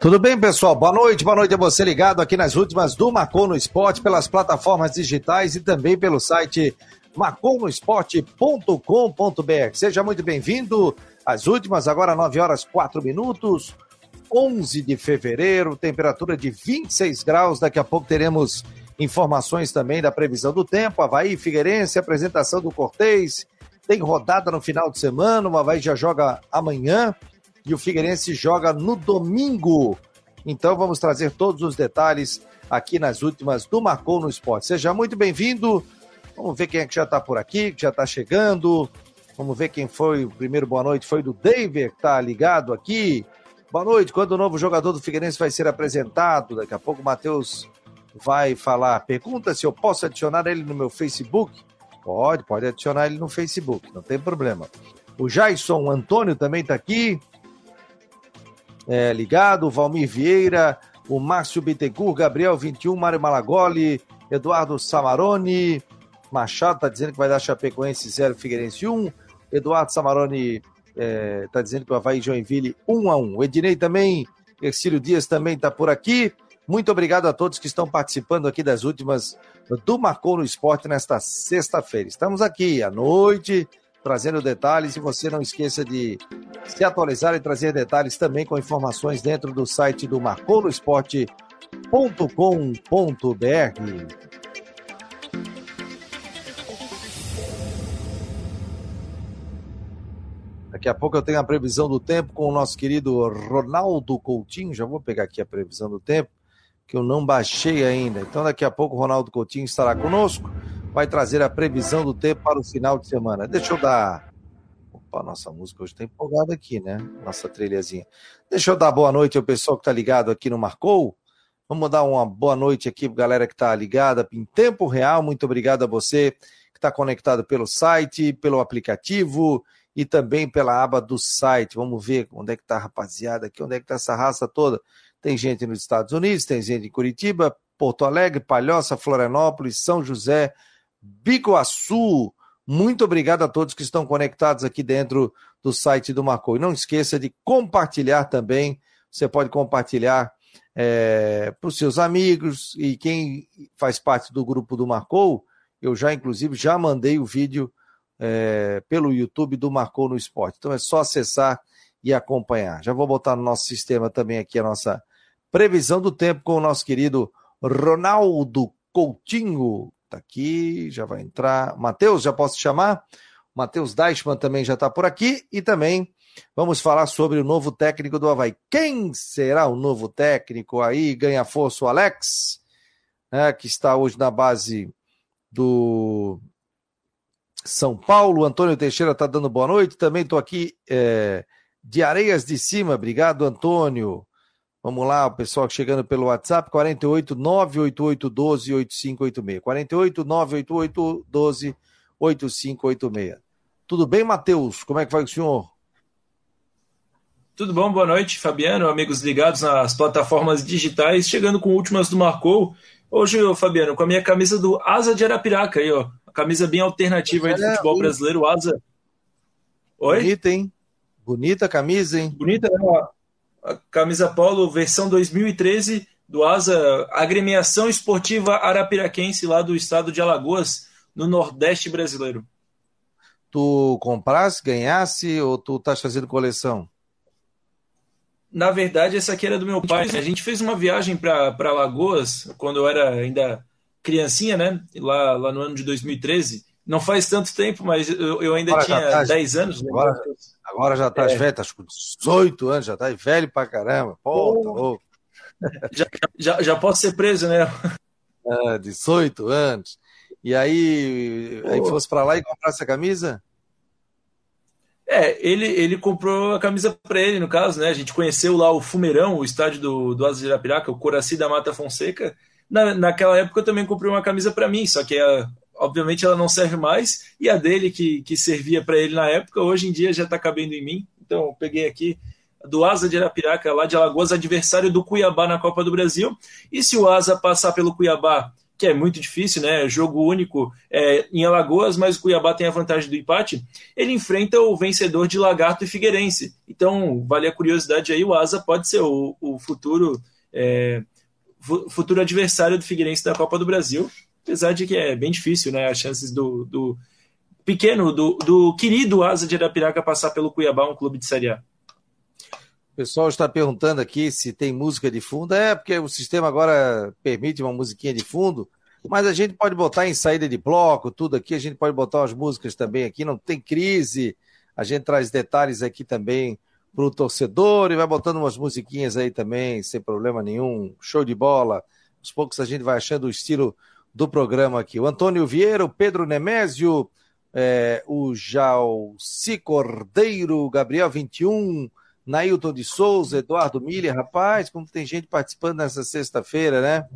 Tudo bem, pessoal? Boa noite, boa noite a você ligado aqui nas últimas do Marcou no Esporte, pelas plataformas digitais e também pelo site marconosport.com.br. Seja muito bem-vindo às últimas, agora 9 horas 4 minutos, 11 de fevereiro, temperatura de 26 graus. Daqui a pouco teremos informações também da previsão do tempo. Havaí, Figueirense, apresentação do Cortez. Tem rodada no final de semana, o Havaí já joga amanhã e o Figueirense joga no domingo. Então vamos trazer todos os detalhes aqui nas últimas do Marcou no Esporte. Seja muito bem-vindo. Vamos ver quem é que já está por aqui, que já está chegando. Vamos ver quem foi o primeiro boa noite. Foi do David, que está ligado aqui. Boa noite. Quando o novo jogador do Figueirense vai ser apresentado? Daqui a pouco o Matheus vai falar. Pergunta se eu posso adicionar ele no meu Facebook. Pode, pode adicionar ele no Facebook, não tem problema. O Jason Antônio também está aqui é, ligado, Valmir Vieira, o Márcio Bittencourt, Gabriel 21, Mário Malagoli, Eduardo Samarone, Machado está dizendo que vai dar Chapecoense 0, Figueirense 1, Eduardo Samarone está é, dizendo que o Havaí Joinville 1 a 1 O Ednei também, Ercílio Dias também está por aqui. Muito obrigado a todos que estão participando aqui das últimas do Marcou no Esporte nesta sexta-feira. Estamos aqui à noite, trazendo detalhes e você não esqueça de se atualizar e trazer detalhes também com informações dentro do site do marcolosport.com.br. Daqui a pouco eu tenho a previsão do tempo com o nosso querido Ronaldo Coutinho. Já vou pegar aqui a previsão do tempo, que eu não baixei ainda. Então, daqui a pouco o Ronaldo Coutinho estará conosco vai trazer a previsão do tempo para o final de semana. Deixa eu dar. Opa, nossa música hoje está empolgada aqui, né? Nossa trilhazinha. Deixa eu dar boa noite ao pessoal que está ligado aqui no Marcou. Vamos dar uma boa noite aqui para galera que está ligada em tempo real. Muito obrigado a você que está conectado pelo site, pelo aplicativo e também pela aba do site. Vamos ver onde é que está a rapaziada aqui, onde é que está essa raça toda. Tem gente nos Estados Unidos, tem gente em Curitiba, Porto Alegre, Palhoça, Florianópolis, São José, Biguaçu. Muito obrigado a todos que estão conectados aqui dentro do site do Marcou. E não esqueça de compartilhar também. Você pode compartilhar é, para os seus amigos e quem faz parte do grupo do Marcou. Eu já, inclusive, já mandei o vídeo é, pelo YouTube do Marcou no Esporte. Então é só acessar e acompanhar. Já vou botar no nosso sistema também aqui a nossa previsão do tempo com o nosso querido Ronaldo Coutinho, Tá aqui, já vai entrar. Matheus, já posso chamar? Matheus Deichmann também já está por aqui. E também vamos falar sobre o novo técnico do Havaí. Quem será o novo técnico aí? Ganha força o Alex, né, que está hoje na base do São Paulo. Antônio Teixeira está dando boa noite. Também estou aqui é, de Areias de Cima. Obrigado, Antônio. Vamos lá, o pessoal chegando pelo WhatsApp, 48 988 12 8586. 48 988 12 8586. Tudo bem, Matheus? Como é que vai o senhor? Tudo bom, boa noite, Fabiano, amigos ligados nas plataformas digitais, chegando com últimas do Marcou. Hoje, Fabiano, com a minha camisa do Asa de Arapiraca aí, ó. A camisa bem alternativa aí do futebol é, brasileiro, Asa. Oi? Bonita, hein? Bonita a camisa, hein? Bonita, né? A camisa polo versão 2013 do Asa, agremiação esportiva arapiraquense lá do estado de Alagoas, no Nordeste brasileiro. Tu comprasse, ganhasse ou tu estás fazendo coleção? Na verdade, essa aqui era do meu pai. A gente fez uma viagem para Alagoas quando eu era ainda criancinha, né? Lá, lá no ano de 2013. Não faz tanto tempo, mas eu, eu ainda agora tinha tá, 10 anos. Né? Agora, agora já estás é. velho, estás com 18 anos, já estás velho pra caramba. Pô, tá louco. Já, já, já posso ser preso, né? É, 18 anos. E aí, aí fosse para lá e comprar essa camisa? É, ele, ele comprou a camisa para ele, no caso, né? A gente conheceu lá o Fumeirão, o estádio do, do Asa de Arapiraca, o Coraci da Mata Fonseca. Na, naquela época eu também comprei uma camisa para mim, só que a, obviamente ela não serve mais, e a dele que, que servia para ele na época, hoje em dia já está cabendo em mim. Então eu peguei aqui do Asa de Arapiraca, lá de Alagoas, adversário do Cuiabá na Copa do Brasil. E se o Asa passar pelo Cuiabá que é muito difícil, né? Jogo único é, em Alagoas, mas o Cuiabá tem a vantagem do empate. Ele enfrenta o vencedor de Lagarto e Figueirense. Então, vale a curiosidade aí, o Asa pode ser o, o futuro. É, futuro adversário do Figueirense da Copa do Brasil, apesar de que é bem difícil, né? As chances do, do pequeno, do, do querido Asa de Arapiraca passar pelo Cuiabá, um clube de Série A. O pessoal está perguntando aqui se tem música de fundo. É, porque o sistema agora permite uma musiquinha de fundo, mas a gente pode botar em saída de bloco, tudo aqui. A gente pode botar umas músicas também aqui, não tem crise. A gente traz detalhes aqui também para o torcedor e vai botando umas musiquinhas aí também, sem problema nenhum. Show de bola. Aos poucos a gente vai achando o estilo do programa aqui. O Antônio Vieira, o Pedro Nemésio, é, o Jalci Cordeiro, Gabriel 21, Nailton de Souza, Eduardo Miller, rapaz, como tem gente participando nessa sexta-feira, né?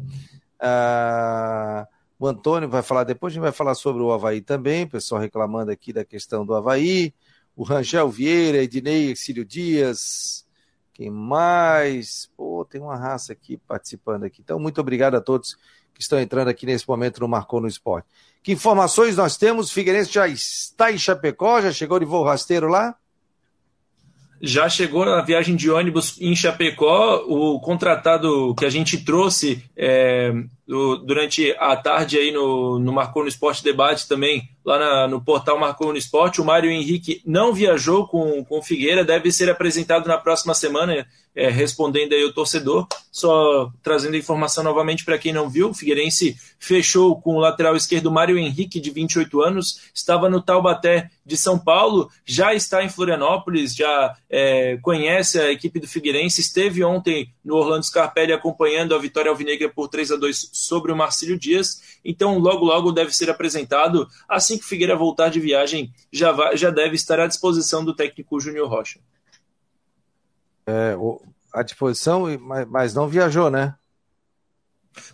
Ah, o Antônio vai falar depois, a gente vai falar sobre o Havaí também, pessoal reclamando aqui da questão do Havaí. O Rangel Vieira, Ednei Exílio Dias, quem mais? Pô, tem uma raça aqui participando aqui. Então, muito obrigado a todos que estão entrando aqui nesse momento no Marcou no Esporte. Que informações nós temos? Figueirense já está em Chapecó, já chegou de voo rasteiro lá? Já chegou a viagem de ônibus em Chapecó. O contratado que a gente trouxe é, durante a tarde aí no, no Marcou no Esporte Debate também, lá na, no portal Marcou no Esporte, o Mário Henrique não viajou com, com Figueira, deve ser apresentado na próxima semana é, respondendo aí o torcedor. Só trazendo informação novamente para quem não viu, o Figueirense fechou com o lateral esquerdo Mário Henrique, de 28 anos, estava no Taubaté de São Paulo, já está em Florianópolis, já é, conhece a equipe do Figueirense, esteve ontem no Orlando Scarpelli acompanhando a vitória alvinegra por 3 a 2 sobre o Marcílio Dias, então logo logo deve ser apresentado, assim que o Figueira voltar de viagem, já, vai, já deve estar à disposição do técnico Júnior Rocha é, à disposição, mas não viajou, né?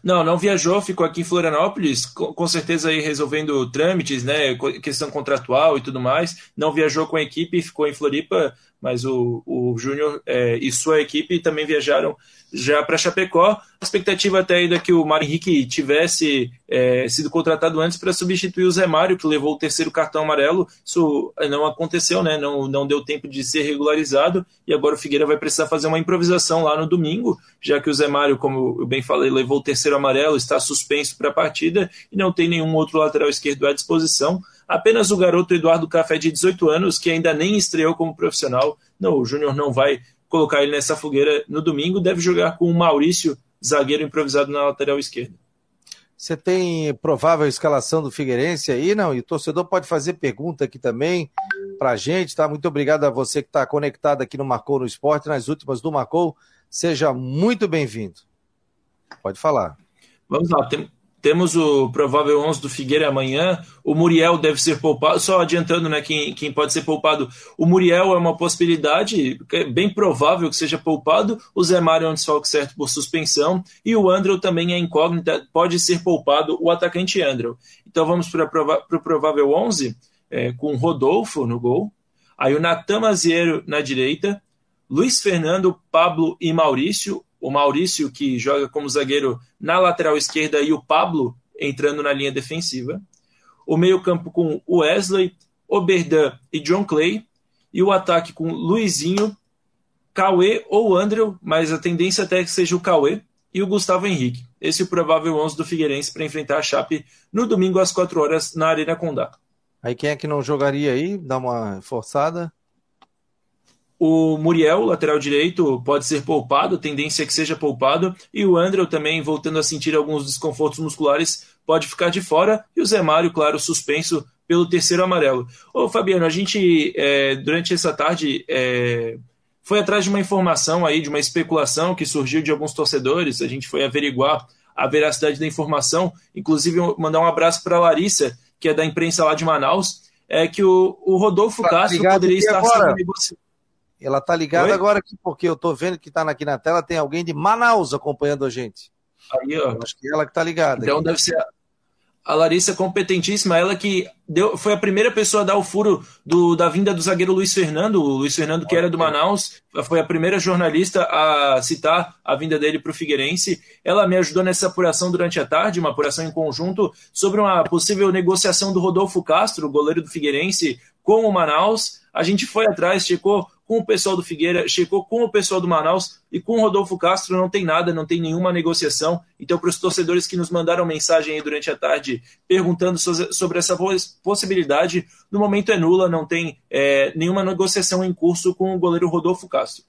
Não, não viajou, ficou aqui em Florianópolis, com, certeza aí resolvendo trâmites, né, questão contratual e tudo mais. Não viajou com a equipe, ficou em Floripa, mas o, o Júnior é, e sua equipe também viajaram já para Chapecó. A expectativa até ainda que o Mário Henrique tivesse é, sido contratado antes para substituir o Zé Mário, que levou o terceiro cartão amarelo. Isso não aconteceu, né? Não, não deu tempo de ser regularizado. E agora o Figueira vai precisar fazer uma improvisação lá no domingo, já que o Zé Mário, como eu bem falei, levou o terceiro amarelo, está suspenso para a partida e não tem nenhum outro lateral esquerdo à disposição. Apenas o garoto Eduardo Café, de 18 anos, que ainda nem estreou como profissional. Não, o Júnior não vai colocar ele nessa fogueira no domingo, deve jogar com o Maurício, zagueiro improvisado na lateral esquerda. Você tem provável escalação do Figueirense aí, não? E o torcedor pode fazer pergunta aqui também para a gente, tá? Muito obrigado a você que está conectado aqui no Marcou no Esporte, nas últimas do Marcou. Seja muito bem-vindo. Pode falar. Vamos lá, tem, temos o provável 11 do Figueira amanhã. O Muriel deve ser poupado. Só adiantando, né, quem, quem pode ser poupado. O Muriel é uma possibilidade, é bem provável que seja poupado. O Zé Mário é um desfalque certo por suspensão. E o Andrew também é incógnita, pode ser poupado o atacante Andrew. Então vamos para o provável 11, é, com Rodolfo no gol. Aí o Natan Maziero na direita. Luiz Fernando, Pablo e Maurício o Maurício, que joga como zagueiro na lateral esquerda, e o Pablo entrando na linha defensiva. O meio-campo com Wesley, Oberdan e John Clay. E o ataque com Luizinho, Cauê ou Andrew, mas a tendência até é que seja o Cauê, e o Gustavo Henrique. Esse é o provável 11 do Figueirense para enfrentar a Chape no domingo às 4 horas na Arena Condá. Aí quem é que não jogaria aí? Dá uma forçada. O Muriel, lateral direito, pode ser poupado, tendência é que seja poupado. E o Andrew também, voltando a sentir alguns desconfortos musculares, pode ficar de fora. E o Zé Mário, claro, suspenso pelo terceiro amarelo. Ô Fabiano, a gente, é, durante essa tarde, é, foi atrás de uma informação aí, de uma especulação que surgiu de alguns torcedores. A gente foi averiguar a veracidade da informação. Inclusive, mandar um abraço para a Larissa, que é da imprensa lá de Manaus. É que o, o Rodolfo tá Castro poderia estar sendo negociado ela tá ligada Oi? agora aqui, porque eu tô vendo que tá aqui na tela, tem alguém de Manaus acompanhando a gente. Aí, ó. Eu acho que ela que tá ligada. Então aqui. deve ser. A Larissa é competentíssima, ela que deu, foi a primeira pessoa a dar o furo do, da vinda do zagueiro Luiz Fernando. O Luiz Fernando, que era do Manaus, foi a primeira jornalista a citar a vinda dele para o Figueirense. Ela me ajudou nessa apuração durante a tarde, uma apuração em conjunto, sobre uma possível negociação do Rodolfo Castro, goleiro do Figueirense, com o Manaus. A gente foi atrás, checou com o pessoal do Figueira, checou com o pessoal do Manaus e com o Rodolfo Castro não tem nada, não tem nenhuma negociação. Então, para os torcedores que nos mandaram mensagem aí durante a tarde perguntando sobre essa possibilidade, no momento é nula, não tem é, nenhuma negociação em curso com o goleiro Rodolfo Castro.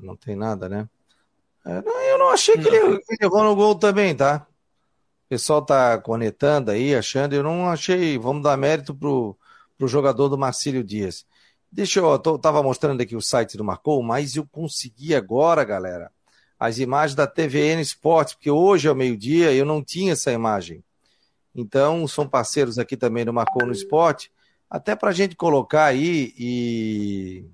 Não tem nada, né? É, não, eu não achei que não. ele, errou no gol também, tá? O pessoal tá conectando aí, achando, eu não achei, vamos dar mérito pro, pro jogador do Marcílio Dias. Deixa eu, tô, tava mostrando aqui o site do Marcou, mas eu consegui agora, galera, as imagens da TVN Esportes, porque hoje ao meio-dia eu não tinha essa imagem. Então, são parceiros aqui também do Marcou no Esporte, até para a gente colocar aí e.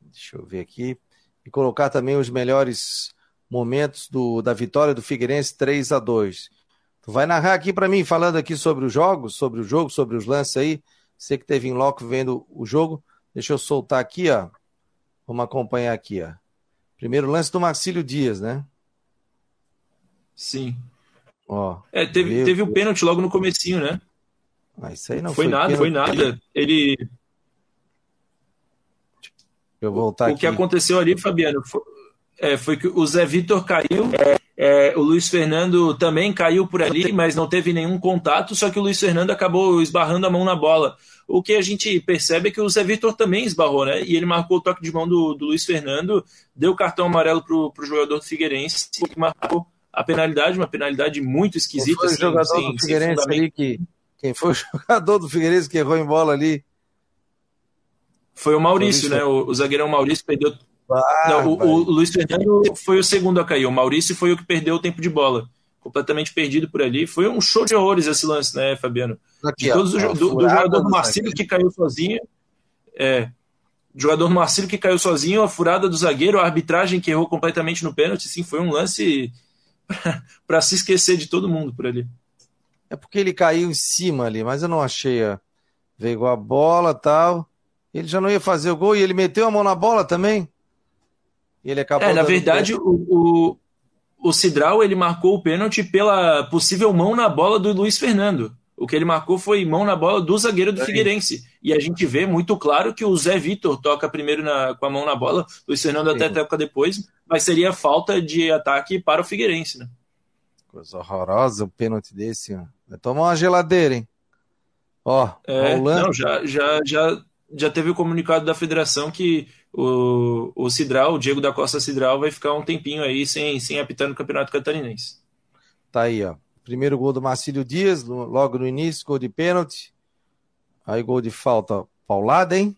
Deixa eu ver aqui. E colocar também os melhores momentos do, da vitória do Figueirense 3 a 2 Tu vai narrar aqui para mim, falando aqui sobre os jogos, sobre o jogo, sobre os lances aí. Você que teve em loco vendo o jogo, deixa eu soltar aqui, ó. Vamos acompanhar aqui, ó. Primeiro lance do Marcílio Dias, né? Sim. Ó, é, teve, teve o pênalti logo no comecinho, né? Ah, isso aí não foi, foi nada, pênalti. foi nada. Ele. Deixa eu voltar o, aqui. O que aconteceu ali, Fabiano, foi, é, foi que o Zé Vitor caiu. É, é, o Luiz Fernando também caiu por ali, mas não teve nenhum contato, só que o Luiz Fernando acabou esbarrando a mão na bola. O que a gente percebe é que o Zé Vitor também esbarrou, né? E ele marcou o toque de mão do, do Luiz Fernando, deu cartão amarelo para o jogador do Figueirense, que marcou a penalidade, uma penalidade muito esquisita. Quem foi o jogador sem, do Figueirense ali que. Quem foi o jogador do Figueirense que errou em bola ali? Foi o Maurício, Maurício. né? O, o zagueirão Maurício perdeu não, o, o, Luiz Fernando foi o segundo a cair. O Maurício foi o que perdeu o tempo de bola. Completamente perdido por ali. Foi um show de horrores esse lance, né, Fabiano? Aqui, de todos ó, do, do, jogador do Marcílio que caiu sozinho. É. Jogador do Marcílio que caiu sozinho, a furada do zagueiro, a arbitragem que errou completamente no pênalti. Sim, foi um lance para se esquecer de todo mundo por ali. É porque ele caiu em cima ali, mas eu não achei. Ó. Veio a bola tal. Ele já não ia fazer o gol e ele meteu a mão na bola também ele acabou. É, na verdade, o, o, o Cidral ele marcou o pênalti pela possível mão na bola do Luiz Fernando. O que ele marcou foi mão na bola do zagueiro do é Figueirense. E a gente vê muito claro que o Zé Vitor toca primeiro na, com a mão na bola, o Luiz Fernando Sim. até toca depois, mas seria falta de ataque para o Figueirense, né? Coisa horrorosa o pênalti desse, ó. Vai tomar uma geladeira, hein? Ó, é. Não, já, já, já, já teve o comunicado da federação que o, o Cidral, o Diego da Costa Cidral, vai ficar um tempinho aí sem, sem apitar no Campeonato Catarinense. Tá aí, ó. Primeiro gol do Marcílio Dias, logo no início, gol de pênalti. Aí gol de falta paulada, hein?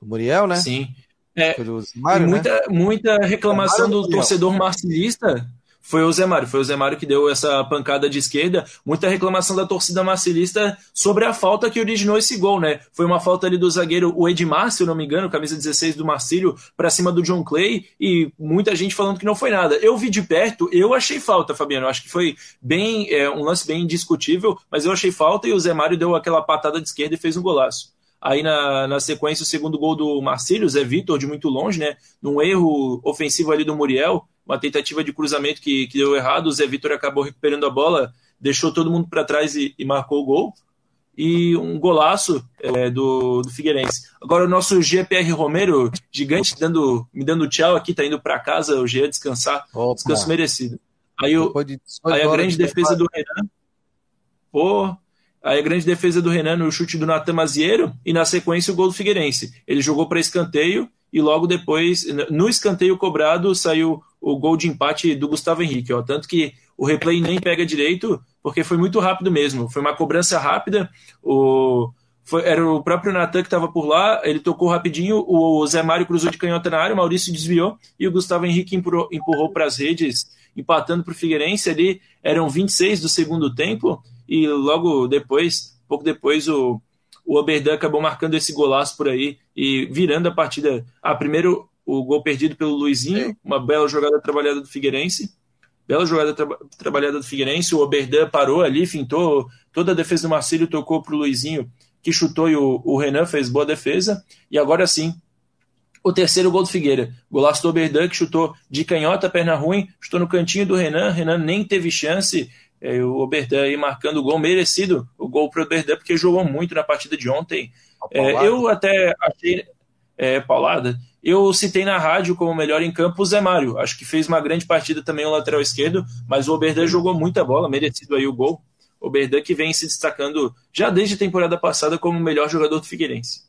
Do Muriel, né? Sim. É, Mário, muita, né? muita reclamação do torcedor marcilista foi o Zé Mário. Foi o Zé Mário que deu essa pancada de esquerda. Muita reclamação da torcida marcelista sobre a falta que originou esse gol, né? Foi uma falta ali do zagueiro, o Edmar, se eu não me engano, camisa 16 do Marcílio, para cima do John Clay, e muita gente falando que não foi nada. Eu vi de perto, eu achei falta, Fabiano. Eu acho que foi bem é, um lance bem indiscutível, mas eu achei falta e o Zé Mário deu aquela patada de esquerda e fez um golaço. Aí na, na sequência, o segundo gol do Marcílio, Zé Vitor, de muito longe, né? Num erro ofensivo ali do Muriel, uma tentativa de cruzamento que, que deu errado, o Zé Vitor acabou recuperando a bola, deixou todo mundo para trás e, e, marcou o gol. E um golaço é, do, do Figueirense. Agora o nosso GPR Romero, gigante, dando, me dando tchau aqui, tá indo para casa, o G descansar, Opa. descanso merecido. Aí, o, aí a grande defesa do Renan. Pô, aí a grande defesa do Renan no chute do Natan Maziero e na sequência o gol do Figueirense. Ele jogou para escanteio e logo depois, no escanteio cobrado, saiu o gol de empate do Gustavo Henrique. Ó. Tanto que o replay nem pega direito, porque foi muito rápido mesmo. Foi uma cobrança rápida. O, foi, era o próprio Natan que estava por lá, ele tocou rapidinho, o Zé Mário cruzou de canhota na área, o Maurício desviou e o Gustavo Henrique empurrou, para as redes, empatando para o Figueirense. Ali eram 26 do segundo tempo e logo depois, pouco depois, o, o Oberdan acabou marcando esse golaço por aí e virando a partida. Ah, primeiro o gol perdido pelo Luizinho, uma bela jogada trabalhada do Figueirense. Bela jogada tra trabalhada do Figueirense. O Oberdan parou ali, fintou toda a defesa do Marcílio, tocou para o Luizinho, que chutou e o, o Renan fez boa defesa. E agora sim, o terceiro gol do Figueira. Golaço do Oberdan, que chutou de canhota, perna ruim, chutou no cantinho do Renan. Renan nem teve chance. É, o Oberdan aí marcando o gol merecido, o gol para o Oberdan, porque jogou muito na partida de ontem. É, eu até achei. É, paulada. Eu citei na rádio como melhor em campo o Zé Mário. Acho que fez uma grande partida também o lateral esquerdo, mas o Oberdan jogou muita bola, merecido aí o gol. O Oberdan que vem se destacando já desde a temporada passada como o melhor jogador do Figueirense.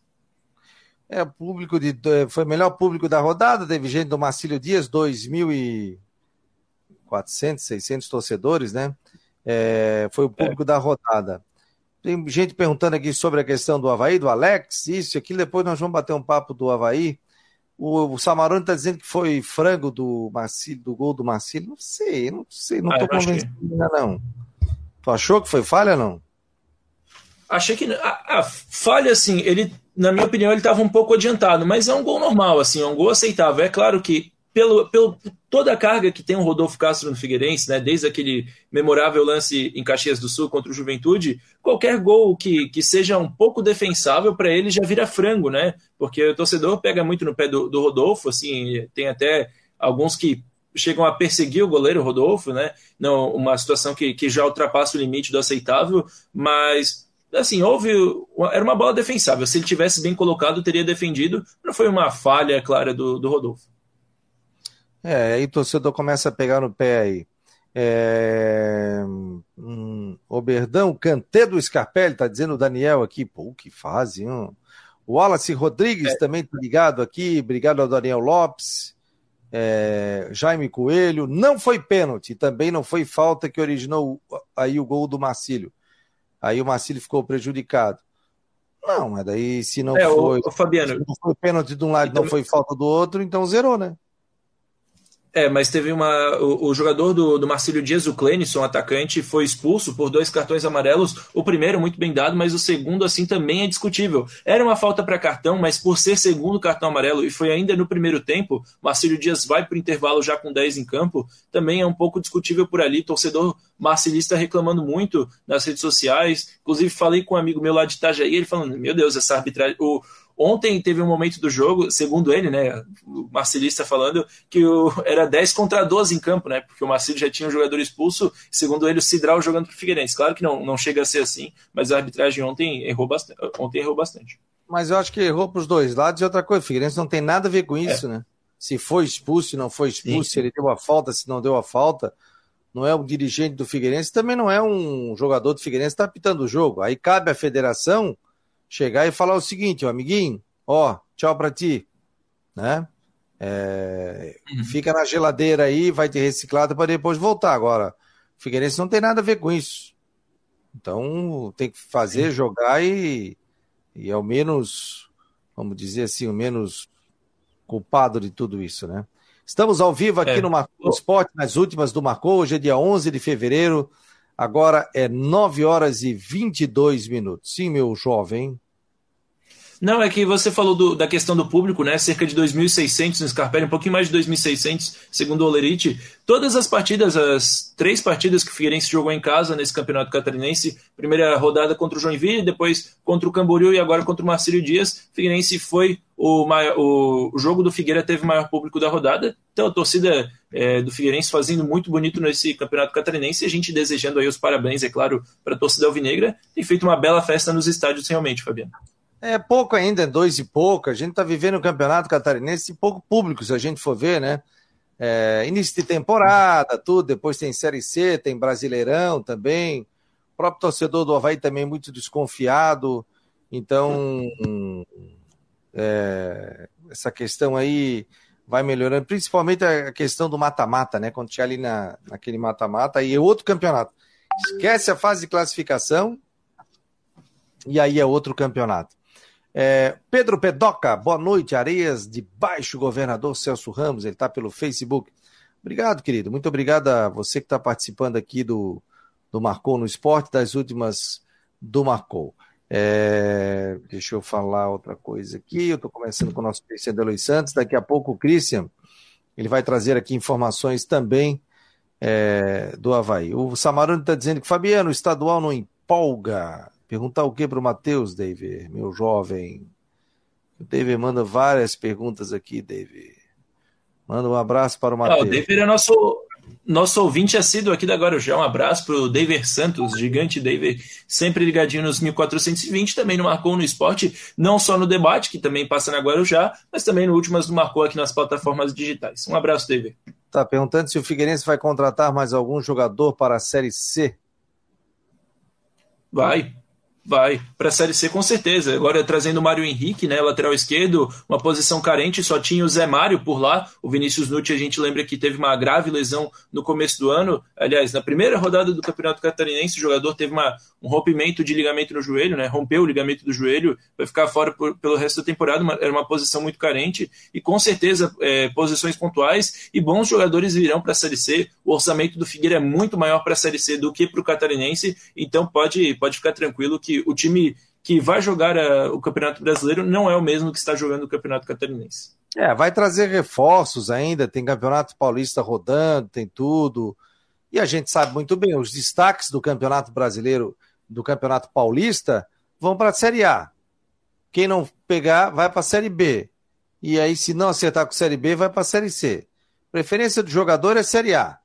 É, público de, foi o melhor público da rodada, teve gente do Marcílio Dias, 2.400, 600 torcedores, né? É, foi o público é. da rodada. Tem gente perguntando aqui sobre a questão do Havaí, do Alex, isso e aquilo, depois nós vamos bater um papo do Havaí. O, o Samarone está dizendo que foi frango do Marcílio, do gol do Marcílio. Não sei, não sei, não estou ah, convencido ainda não. Tu achou que foi falha não? Achei que a, a falha, assim, ele na minha opinião, ele estava um pouco adiantado, mas é um gol normal, assim, é um gol aceitável. É claro que pelo, pelo toda a carga que tem o Rodolfo Castro no Figueirense, né, desde aquele memorável lance em Caxias do Sul contra o Juventude, qualquer gol que, que seja um pouco defensável para ele já vira frango, né? Porque o torcedor pega muito no pé do, do Rodolfo, assim, tem até alguns que chegam a perseguir o goleiro Rodolfo, né? Não, uma situação que, que já ultrapassa o limite do aceitável, mas assim, houve. Era uma bola defensável. Se ele tivesse bem colocado, teria defendido. Não foi uma falha clara do, do Rodolfo. É, aí o torcedor começa a pegar no pé aí. É... Hum, Oberdão, Cantê do Scarpelli, tá dizendo o Daniel aqui. Pô, que fase, hein? O Wallace Rodrigues é. também tá ligado aqui. Obrigado ao Daniel Lopes. É... Jaime Coelho. Não foi pênalti, também não foi falta que originou aí o gol do Marcílio. Aí o Marcílio ficou prejudicado. Não, mas daí se não é, foi. O, Fabiano. Se não foi pênalti de um lado e não foi falta do outro, então zerou, né? É, mas teve uma. O, o, jogador do, do Marcílio Dias, o Clenison, atacante, foi expulso por dois cartões amarelos. O primeiro, muito bem dado, mas o segundo, assim, também é discutível. Era uma falta para cartão, mas por ser segundo cartão amarelo, e foi ainda no primeiro tempo, Marcílio Dias vai para o intervalo já com 10 em campo, também é um pouco discutível por ali. Torcedor marcilista reclamando muito nas redes sociais. Inclusive, falei com um amigo meu lá de Itajaí, ele falando: Meu Deus, essa arbitragem. Ontem teve um momento do jogo, segundo ele, né, o Marcelista falando, que o, era 10 contra 12 em campo, né, porque o Marcelo já tinha um jogador expulso, segundo ele, o Cidral jogando pro Figueirense. Claro que não, não chega a ser assim, mas a arbitragem ontem errou bastante. Ontem errou bastante. Mas eu acho que errou para os dois lados e outra coisa, o Figueirense não tem nada a ver com isso, é. né? Se foi expulso, se não foi expulso, Sim. se ele deu a falta, se não deu a falta, não é um dirigente do Figueirense, também não é um jogador do Figueirense que está apitando o jogo. Aí cabe à federação chegar e falar o seguinte, ó, amiguinho, ó, tchau para ti, né? É, uhum. Fica na geladeira aí, vai ter reciclado para depois voltar. Agora, o Figueirense não tem nada a ver com isso. Então tem que fazer, Sim. jogar e, e ao menos, vamos dizer assim, o menos culpado de tudo isso, né? Estamos ao vivo aqui é. no Marcou Esporte, nas últimas do Marcou. Hoje é dia 11 de fevereiro. Agora é 9 horas e 22 minutos. Sim, meu jovem. Não, é que você falou do, da questão do público, né? Cerca de 2.600 no Scarpelli, um pouquinho mais de 2.600, segundo o Olerite. Todas as partidas, as três partidas que o Figueirense jogou em casa nesse campeonato catarinense, primeira rodada contra o Joinville, depois contra o Camboriú e agora contra o Marcílio Dias, Figueirense foi o, maior, o, jogo do Figueira teve o maior público da rodada. Então a torcida é, do Figueirense fazendo muito bonito nesse campeonato catarinense a gente desejando aí os parabéns, é claro, para a torcida alvinegra. Tem feito uma bela festa nos estádios realmente, Fabiano. É pouco ainda, é dois e pouco. A gente está vivendo o campeonato catarinense e pouco público, se a gente for ver, né? É, início de temporada, tudo. Depois tem Série C, tem Brasileirão também. O próprio torcedor do Havaí também muito desconfiado. Então, é, essa questão aí vai melhorando, principalmente a questão do mata-mata, né? Quando tinha ali na, naquele mata-mata, aí é outro campeonato. Esquece a fase de classificação e aí é outro campeonato. É, Pedro Pedoca, boa noite, Areias de Baixo, governador Celso Ramos, ele está pelo Facebook. Obrigado, querido, muito obrigado a você que está participando aqui do, do Marcou no Esporte, das últimas do Marcou. É, deixa eu falar outra coisa aqui, eu estou começando com o nosso Cristian Delois Santos, daqui a pouco o Christian, ele vai trazer aqui informações também é, do Havaí. O Samarano está dizendo que Fabiano, o estadual não empolga. Perguntar o que para o Matheus, David, meu jovem? O David manda várias perguntas aqui, David. Manda um abraço para o Matheus. Ah, o David é nosso, nosso ouvinte assíduo aqui da Guarujá. Um abraço para o David Santos, gigante David, sempre ligadinho nos 1420. Também no Marcou no Esporte, não só no debate, que também passa na Guarujá, mas também no Últimas do Marcou aqui nas plataformas digitais. Um abraço, David. Tá perguntando se o Figueirense vai contratar mais algum jogador para a Série C. Vai, Vai, para a Série C com certeza. Agora trazendo o Mário Henrique, né, lateral esquerdo, uma posição carente, só tinha o Zé Mário por lá. O Vinícius Nutti, a gente lembra que teve uma grave lesão no começo do ano. Aliás, na primeira rodada do Campeonato Catarinense, o jogador teve uma, um rompimento de ligamento no joelho, né, rompeu o ligamento do joelho, vai ficar fora por, pelo resto da temporada. Uma, era uma posição muito carente e com certeza é, posições pontuais e bons jogadores virão para a Série C. O orçamento do Figueira é muito maior para a Série C do que para o Catarinense, então pode, pode ficar tranquilo que o time que vai jogar a, eh, o Campeonato Brasileiro não é o mesmo que está jogando o Campeonato Catarinense. É, vai trazer reforços ainda, tem Campeonato Paulista rodando, tem tudo. E a gente sabe muito bem, os destaques do Campeonato Brasileiro, do Campeonato Paulista, vão para a Série A. Quem não pegar, vai para a Série B. E aí, se não acertar com a Série B, vai para a Série C. Preferência do jogador é Série A.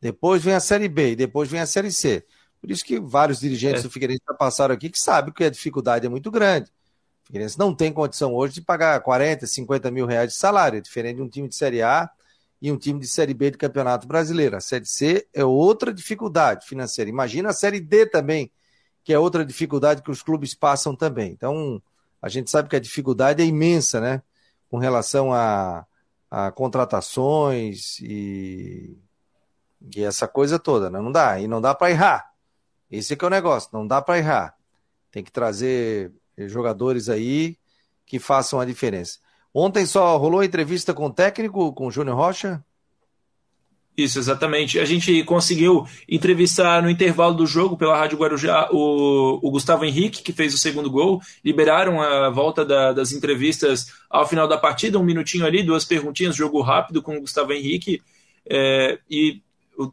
Depois vem a Série B e depois vem a Série C. Por isso que vários dirigentes é. do Figueirense já passaram aqui que sabem que a dificuldade é muito grande. O Figueirense não tem condição hoje de pagar 40, 50 mil reais de salário, é diferente de um time de Série A e um time de Série B de Campeonato Brasileiro. A Série C é outra dificuldade financeira. Imagina a Série D também, que é outra dificuldade que os clubes passam também. Então, a gente sabe que a dificuldade é imensa, né? Com relação a, a contratações e, e essa coisa toda. Né? Não dá, e não dá para errar. Esse é que é o negócio, não dá para errar. Tem que trazer jogadores aí que façam a diferença. Ontem só rolou entrevista com o técnico, com o Júnior Rocha? Isso, exatamente. A gente conseguiu entrevistar no intervalo do jogo pela Rádio Guarujá o, o Gustavo Henrique, que fez o segundo gol. Liberaram a volta da, das entrevistas ao final da partida, um minutinho ali, duas perguntinhas, jogo rápido com o Gustavo Henrique. É, e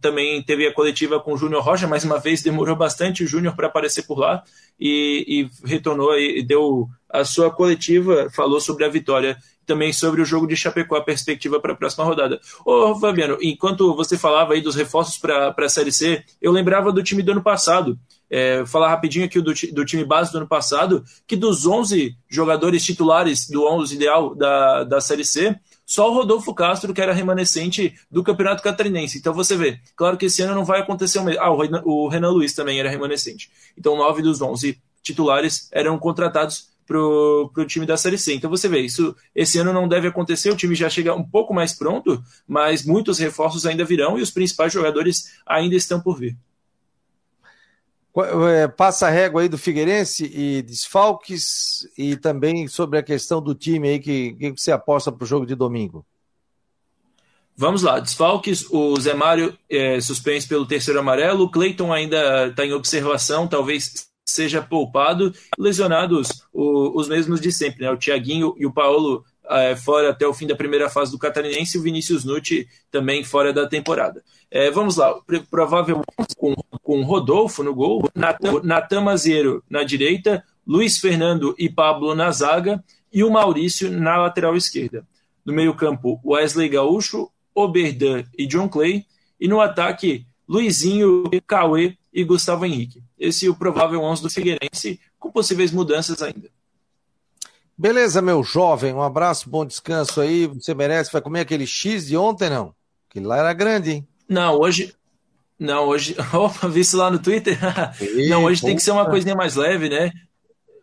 também teve a coletiva com o Júnior Rocha, mais uma vez demorou bastante o Júnior para aparecer por lá e, e retornou e deu a sua coletiva, falou sobre a vitória também sobre o jogo de Chapecó, a perspectiva para a próxima rodada. Ô, Fabiano, enquanto você falava aí dos reforços para a Série C, eu lembrava do time do ano passado. É, falar rapidinho aqui do, do, time base do ano passado, que dos 11 jogadores titulares do 11 ideal da, da Série C, só o Rodolfo Castro, que era remanescente do Campeonato Catarinense. Então você vê, claro que esse ano não vai acontecer o mesmo. Ah, o Renan Luiz também era remanescente. Então nove dos onze titulares eram contratados para o time da Série C. Então você vê, isso esse ano não deve acontecer, o time já chega um pouco mais pronto, mas muitos reforços ainda virão e os principais jogadores ainda estão por vir. É, passa a régua aí do Figueirense e desfalques e também sobre a questão do time aí que, que você aposta para o jogo de domingo. Vamos lá, desfalques, o Zé Mário é suspenso pelo terceiro amarelo, o Cleiton ainda está em observação, talvez seja poupado, lesionados o, os mesmos de sempre, né? o Tiaguinho e o Paulo é, fora até o fim da primeira fase do Catarinense e o Vinícius Nutti também fora da temporada. É, vamos lá, provável com, com Rodolfo no gol, Natan, Natan na direita, Luiz Fernando e Pablo na zaga e o Maurício na lateral esquerda. No meio-campo, Wesley Gaúcho, Oberdan e John Clay. E no ataque, Luizinho, Cauê e Gustavo Henrique. Esse é o provável 11 do Figueirense, com possíveis mudanças ainda. Beleza, meu jovem, um abraço, bom descanso aí. Você merece. Vai comer aquele X de ontem, não? Aquele lá era grande, hein? Não, hoje. Não, hoje. Opa, vi isso lá no Twitter. Ei, não, hoje tem que ser uma coisinha mais leve, né?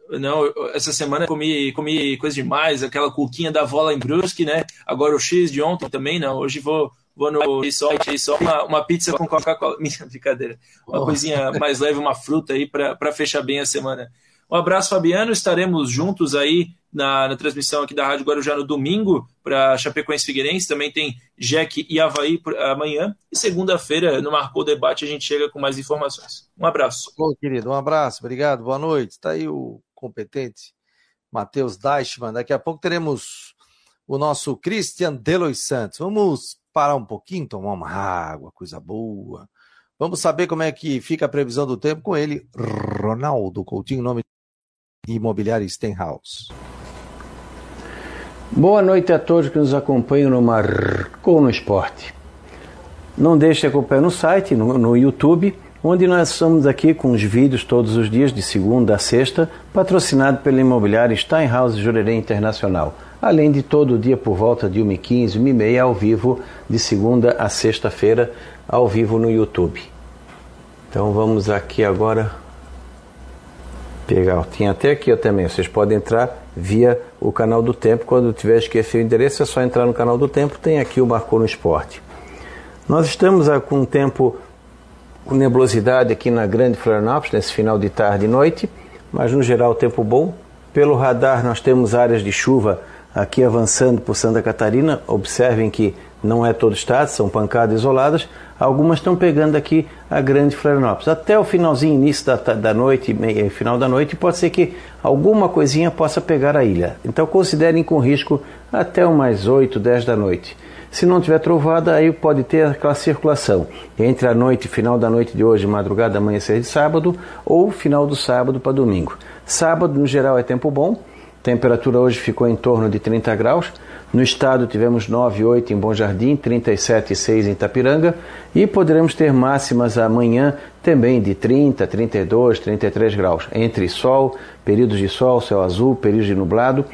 Não, essa semana comi, comi coisa demais, aquela cuquinha da vola em Brusque, né? Agora o X de ontem também, não. Hoje vou, vou no só, só uma, uma pizza com Coca-Cola. Minha brincadeira. Uma coisinha mais leve, uma fruta aí para fechar bem a semana. Um abraço, Fabiano. Estaremos juntos aí na, na transmissão aqui da Rádio Guarujá no domingo para Chapecoense Figueirense. Também tem Jack e Havaí amanhã. E segunda-feira, no Marcou Debate, a gente chega com mais informações. Um abraço. Bom, querido, um abraço. Obrigado. Boa noite. Está aí o competente Matheus Deichmann. Daqui a pouco teremos o nosso Christian Delois Santos. Vamos parar um pouquinho, tomar uma água, coisa boa. Vamos saber como é que fica a previsão do tempo com ele, Ronaldo Coutinho, nome imobiliário Stenhouse. Boa noite a todos que nos acompanham no Marcou no Esporte. Não deixe de acompanhar no site, no, no YouTube, onde nós estamos aqui com os vídeos todos os dias, de segunda a sexta, patrocinado pela imobiliária Steinhaus Jurerê Internacional. Além de todo dia por volta de 1h15, 1h30 ao vivo, de segunda a sexta-feira, ao vivo no YouTube. Então vamos aqui agora pegar. Tinha até aqui também. Vocês podem entrar via o canal do Tempo. Quando tiver esquecido o endereço, é só entrar no canal do Tempo. Tem aqui o Marcou no Esporte. Nós estamos com um tempo com nebulosidade aqui na Grande Florianópolis, nesse final de tarde e noite, mas no geral tempo bom. Pelo radar nós temos áreas de chuva aqui avançando por Santa Catarina. Observem que não é todo estado, são pancadas isoladas. Algumas estão pegando aqui a Grande Florianópolis. Até o finalzinho, início da, da noite, final da noite, pode ser que alguma coisinha possa pegar a ilha. Então considerem com risco até umas 8, 10 da noite. Se não tiver trovada, aí pode ter aquela circulação entre a noite, final da noite de hoje, madrugada, amanhecer de sábado, ou final do sábado para domingo. Sábado, no geral, é tempo bom. Temperatura hoje ficou em torno de 30 graus. No estado tivemos 9,8 em Bom Jardim, 37,6 em Itapiranga e poderemos ter máximas amanhã também de 30, 32, 33 graus. Entre sol, períodos de sol, céu azul, períodos de nublado.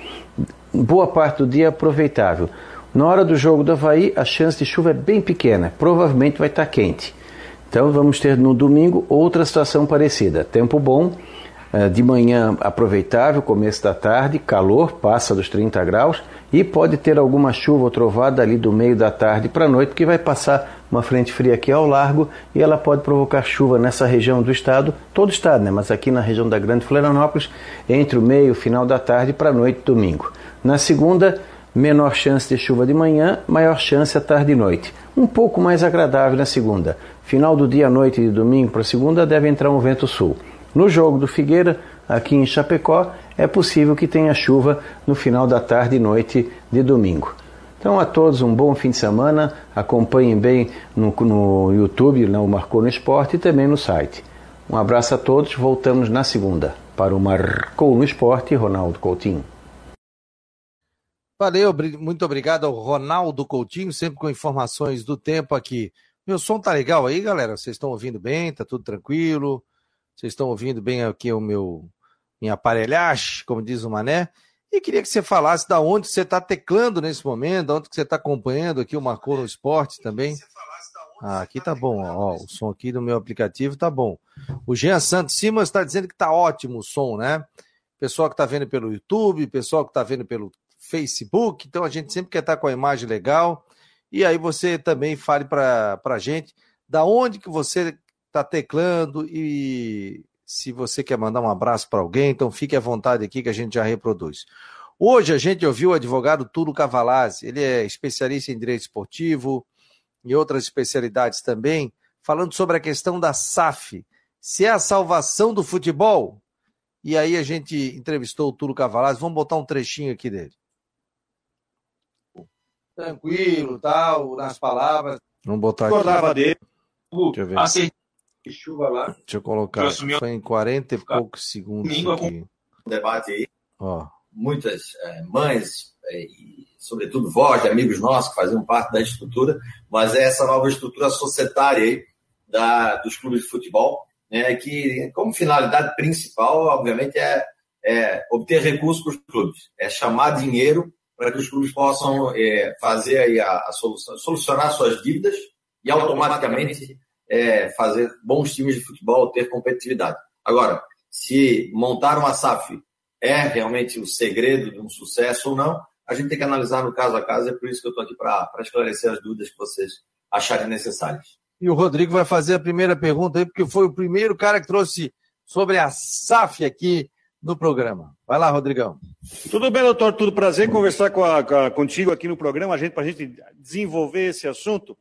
Boa parte do dia aproveitável. Na hora do jogo do Havaí, a chance de chuva é bem pequena, provavelmente vai estar quente. Então vamos ter no domingo outra situação parecida. Tempo bom, de manhã aproveitável, começo da tarde, calor, passa dos 30 graus e pode ter alguma chuva ou trovada ali do meio da tarde para a noite, porque vai passar uma frente fria aqui ao largo e ela pode provocar chuva nessa região do estado, todo o estado, né? mas aqui na região da Grande Florianópolis, entre o meio e o final da tarde para a noite domingo. Na segunda, menor chance de chuva de manhã, maior chance à tarde e noite. Um pouco mais agradável na segunda. Final do dia à noite de domingo para segunda deve entrar um vento sul. No jogo do Figueira, aqui em Chapecó, é possível que tenha chuva no final da tarde e noite de domingo. Então a todos um bom fim de semana, acompanhem bem no, no YouTube, no Marcou no Esporte e também no site. Um abraço a todos, voltamos na segunda. Para o Marcou no Esporte, Ronaldo Coutinho. Valeu, muito obrigado ao Ronaldo Coutinho, sempre com informações do tempo aqui. Meu som tá legal aí, galera? Vocês estão ouvindo bem? Tá tudo tranquilo? Vocês estão ouvindo bem aqui o meu minha aparelhagem, como diz o Mané? E queria que você falasse da onde você está teclando nesse momento, onde você está acompanhando aqui o Marcou no Esporte também. Ah, aqui tá bom, ó, o som aqui do meu aplicativo tá bom. O Jean Santos Simas está dizendo que tá ótimo o som, né? Pessoal que está vendo pelo YouTube, pessoal que está vendo pelo Facebook, então a gente sempre quer estar com a imagem legal. E aí você também fale para a gente da onde que você está teclando e se você quer mandar um abraço para alguém, então fique à vontade aqui que a gente já reproduz. Hoje a gente ouviu o advogado Tulo Cavalazzi, ele é especialista em direito esportivo e outras especialidades também, falando sobre a questão da SAF, se é a salvação do futebol. E aí a gente entrevistou o Tulo Cavalazzi, vamos botar um trechinho aqui dele tranquilo, tal, nas palavras. Vamos botar aqui. dele. Deixa eu ver. Assim, chuva lá. Deixa eu colocar. Foi em 40 e poucos segundos. Aqui. debate aí. Ó. Muitas é, mães, é, e sobretudo vós, amigos nossos que faziam parte da estrutura, mas é essa nova estrutura societária aí da, dos clubes de futebol, né, que como finalidade principal, obviamente, é, é obter recursos para os clubes, é chamar dinheiro para que os clubes possam é, fazer aí a, a solução, solucionar suas dívidas e automaticamente é, fazer bons times de futebol, ter competitividade. Agora, se montar uma SAF é realmente o segredo de um sucesso ou não, a gente tem que analisar no caso a caso, é por isso que eu estou aqui para esclarecer as dúvidas que vocês acharem necessárias. E o Rodrigo vai fazer a primeira pergunta aí, porque foi o primeiro cara que trouxe sobre a SAF aqui no programa. Vai lá, Rodrigão. Tudo bem, doutor? Tudo prazer conversar com a, com a, contigo aqui no programa, a gente, para a gente desenvolver esse assunto.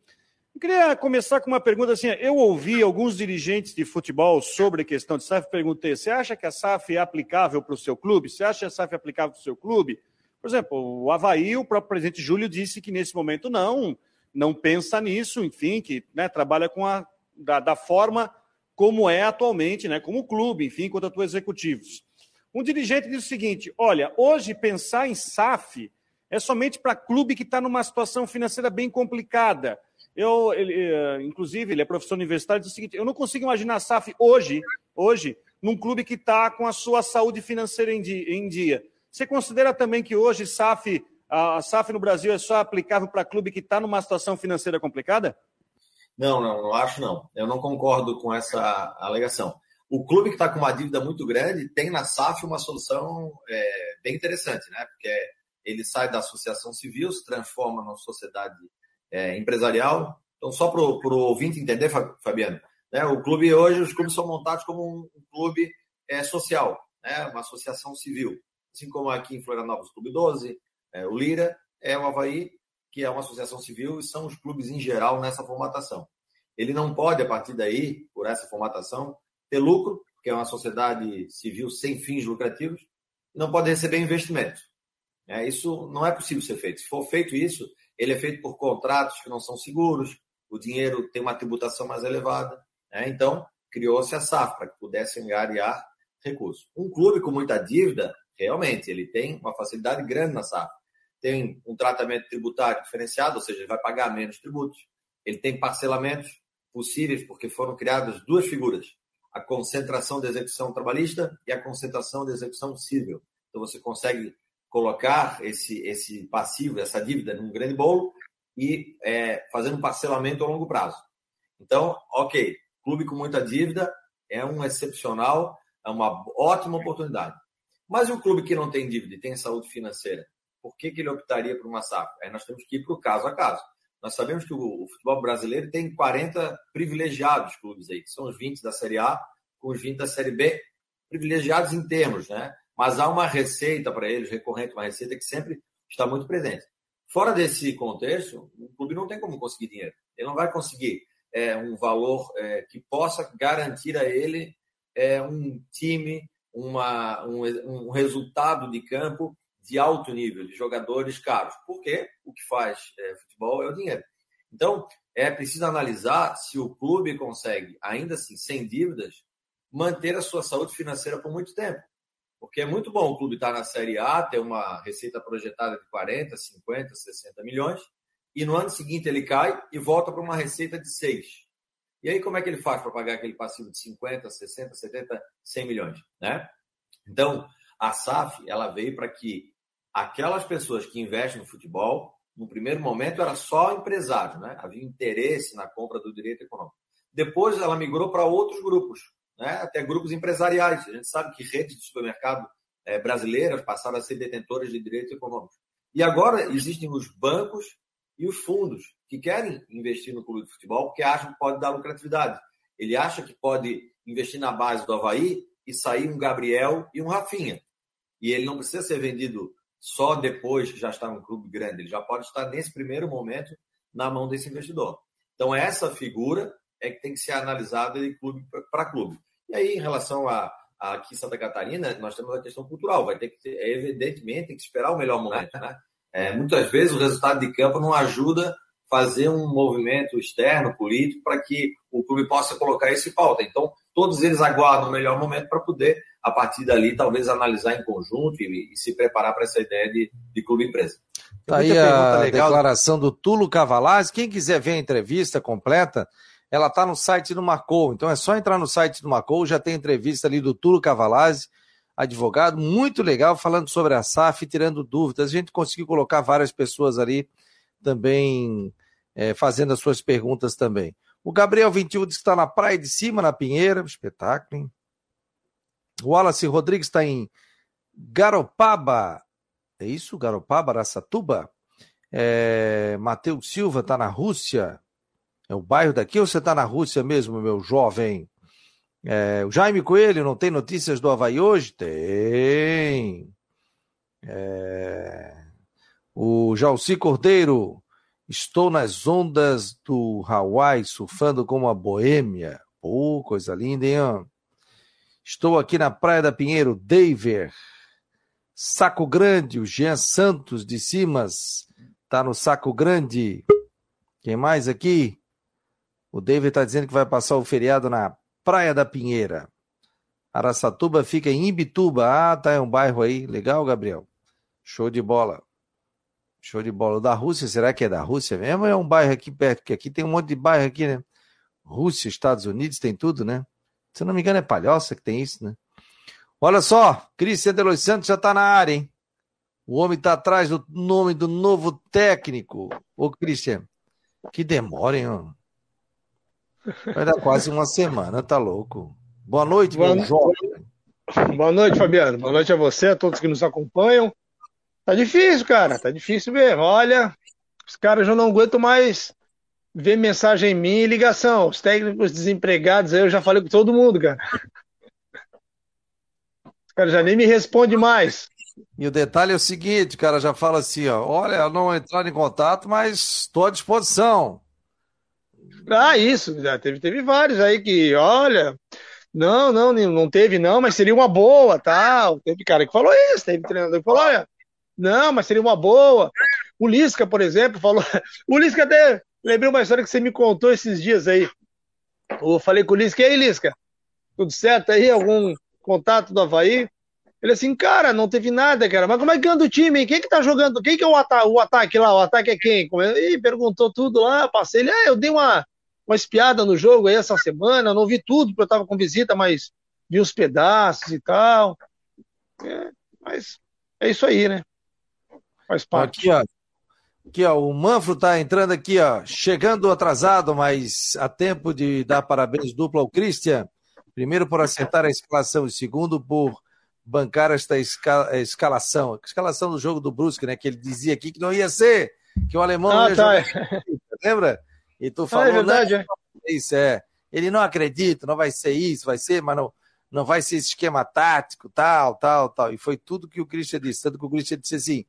Eu queria começar com uma pergunta assim. Eu ouvi alguns dirigentes de futebol sobre a questão de SAF. Perguntei: você acha que a SAF é aplicável para o seu clube? Você acha que a SAF é aplicável para o seu clube? Por exemplo, o Havaí, o próprio presidente Júlio disse que nesse momento não, não pensa nisso, enfim, que né, trabalha com a da, da, forma como é atualmente, né, como clube, enfim, quanto a executivos. Um dirigente diz o seguinte: olha, hoje pensar em SAF é somente para clube que está numa situação financeira bem complicada. Eu, ele, eh, inclusive, ele é professor universitário, diz o seguinte: eu não consigo imaginar a SAF hoje, hoje, num clube que está com a sua saúde financeira em dia, em dia. Você considera também que hoje SAF, a SAF no Brasil é só aplicável para clube que está numa situação financeira complicada? Não, não, não acho não. Eu não concordo com essa alegação. O clube que está com uma dívida muito grande tem na SAF uma solução é, bem interessante, né? Porque ele sai da associação civil, se transforma numa sociedade é, empresarial. Então, só para o ouvinte entender, Fabiano, né, o clube hoje, os clubes são montados como um, um clube é, social, né, uma associação civil. Assim como aqui em Florianópolis, o Clube 12, é, o Lira, é o Havaí, que é uma associação civil, e são os clubes em geral nessa formatação. Ele não pode, a partir daí, por essa formatação, ter lucro, porque é uma sociedade civil sem fins lucrativos, não pode receber investimentos. É, isso não é possível ser feito. Se for feito isso, ele é feito por contratos que não são seguros, o dinheiro tem uma tributação mais elevada. Né? Então, criou-se a SAF para que pudesse angariar recursos. Um clube com muita dívida, realmente, ele tem uma facilidade grande na SAF. Tem um tratamento tributário diferenciado, ou seja, ele vai pagar menos tributos. Ele tem parcelamentos possíveis, porque foram criadas duas figuras: a concentração de execução trabalhista e a concentração de execução civil. Então, você consegue colocar esse, esse passivo, essa dívida num grande bolo e é, fazer um parcelamento a longo prazo. Então, ok, clube com muita dívida é um excepcional, é uma ótima oportunidade. Mas o clube que não tem dívida e tem saúde financeira, por que, que ele optaria por uma SAF? Aí nós temos que ir para o caso a caso. Nós sabemos que o, futebol brasileiro tem 40 privilegiados clubes aí, que são os 20 da Série A com os 20 da Série B, privilegiados em termos, né? Mas há uma receita para eles, recorrente, uma receita que sempre está muito presente. Fora desse contexto, o clube não tem como conseguir dinheiro. Ele não vai conseguir é, um valor é, que possa garantir a ele é, um time, uma, um, um resultado de campo de alto nível, de jogadores caros. Porque o que faz é, futebol é o dinheiro. Então, é preciso analisar se o clube consegue, ainda assim, sem dívidas, manter a sua saúde financeira por muito tempo. Porque é muito bom o clube estar na Série A, ter uma receita projetada de 40, 50, 60 milhões, e no ano seguinte ele cai e volta para uma receita de 6. E aí como é que ele faz para pagar aquele passivo de 50, 60, 70, 100 milhões? Né? Então, a SAF ela veio para que aquelas pessoas que investem no futebol, no primeiro momento era só empresário, né? havia interesse na compra do direito econômico. Depois ela migrou para outros grupos, né, até grupos empresariais. A gente sabe que redes de supermercado é, brasileiras passaram a ser detentoras de direitos econômicos. E agora existem os bancos e os fundos que querem investir no clube de futebol porque acham que pode dar lucratividade. Ele acha que pode investir na base do Havaí e sair um Gabriel e um Rafinha. E ele não precisa ser vendido só depois que já está num clube grande. Ele já pode estar nesse primeiro momento na mão desse investidor. Então, essa figura é que tem que ser analisada de clube para clube. E aí, em relação a, a aqui em Santa Catarina, nós temos a questão cultural, vai ter que ter, evidentemente, tem que esperar o melhor momento, né? É, muitas vezes o resultado de campo não ajuda fazer um movimento externo, político, para que o clube possa colocar isso em pauta. Então, todos eles aguardam o melhor momento para poder, a partir dali, talvez analisar em conjunto e, e se preparar para essa ideia de, de clube-empresa. Tá aí a legal. declaração do Tulo Cavalaz. Quem quiser ver a entrevista completa, ela está no site do Marcou. Então é só entrar no site do Marcou, já tem entrevista ali do Tulo Cavalazzi, advogado, muito legal, falando sobre a SAF, tirando dúvidas. A gente conseguiu colocar várias pessoas ali também é, fazendo as suas perguntas também. O Gabriel 21 diz que está na praia de cima, na Pinheira, espetáculo, hein? O Wallace Rodrigues está em Garopaba, é isso? Garopaba, Araçatuba? É, Matheus Silva está na Rússia, é o bairro daqui ou você está na Rússia mesmo, meu jovem? É, o Jaime Coelho, não tem notícias do Havaí hoje? Tem. É, o Jalci Cordeiro, estou nas ondas do Hawaii, surfando como a boêmia. Pô, coisa linda, hein? Estou aqui na Praia da Pinheiro, Daver. Saco Grande, o Jean Santos de Simas, tá no Saco Grande. Quem mais aqui? O David está dizendo que vai passar o feriado na Praia da Pinheira. Araçatuba fica em Ibituba. Ah, tá, é um bairro aí. Legal, Gabriel. Show de bola. Show de bola. O da Rússia, será que é da Rússia mesmo? É um bairro aqui perto, porque aqui tem um monte de bairro aqui, né? Rússia, Estados Unidos, tem tudo, né? Se eu não me engano, é Palhoça que tem isso, né? Olha só, Cristian de Los Santos já tá na área, hein? O homem tá atrás do nome do novo técnico. Ô, Cristian, que demora, hein? Vai dar quase uma semana, tá louco. Boa noite, Boa meu jovem. Boa noite, Fabiano. Boa noite a você, a todos que nos acompanham. Tá difícil, cara. Tá difícil mesmo. Olha, os caras já não aguentam mais ver mensagem em mim e ligação. Os técnicos desempregados aí eu já falei com todo mundo, cara. Os caras já nem me respondem mais. E o detalhe é o seguinte, o cara já fala assim, ó, olha, não entrar em contato, mas estou à disposição. Ah, isso, já teve, teve vários aí que, olha, não, não, não teve não, mas seria uma boa, tal. Teve cara que falou isso, teve treinador que falou, olha, não, mas seria uma boa. O Lisca, por exemplo, falou. O Lisca até. Lembrei uma história que você me contou esses dias aí. Eu falei com o Lisca, e aí, Lisca? Tudo certo aí? Algum contato do Havaí? Ele assim, cara, não teve nada, cara. Mas como é que anda o time? Quem que tá jogando? Quem que é o, ata o ataque lá? O ataque é quem? E perguntou tudo lá, passei ele. Ah, eu dei uma, uma espiada no jogo aí essa semana, não vi tudo, porque eu tava com visita, mas vi os pedaços e tal. É, mas é isso aí, né? Faz parte. Aqui, ó. Aqui, ó, o Manfro tá entrando aqui, ó, chegando atrasado, mas a tempo de dar parabéns duplo ao Christian. Primeiro por acertar a escalação e segundo por bancar esta escala, escalação. Escalação do jogo do Brusque, né? Que ele dizia aqui que não ia ser, que o alemão ah, tá. Lembra? E tu falou, ah, é verdade, é. isso é. Ele não acredita, não vai ser isso, vai ser, mas não, não vai ser esse esquema tático, tal, tal, tal. E foi tudo que o Christian disse. Tanto que o Christian disse assim: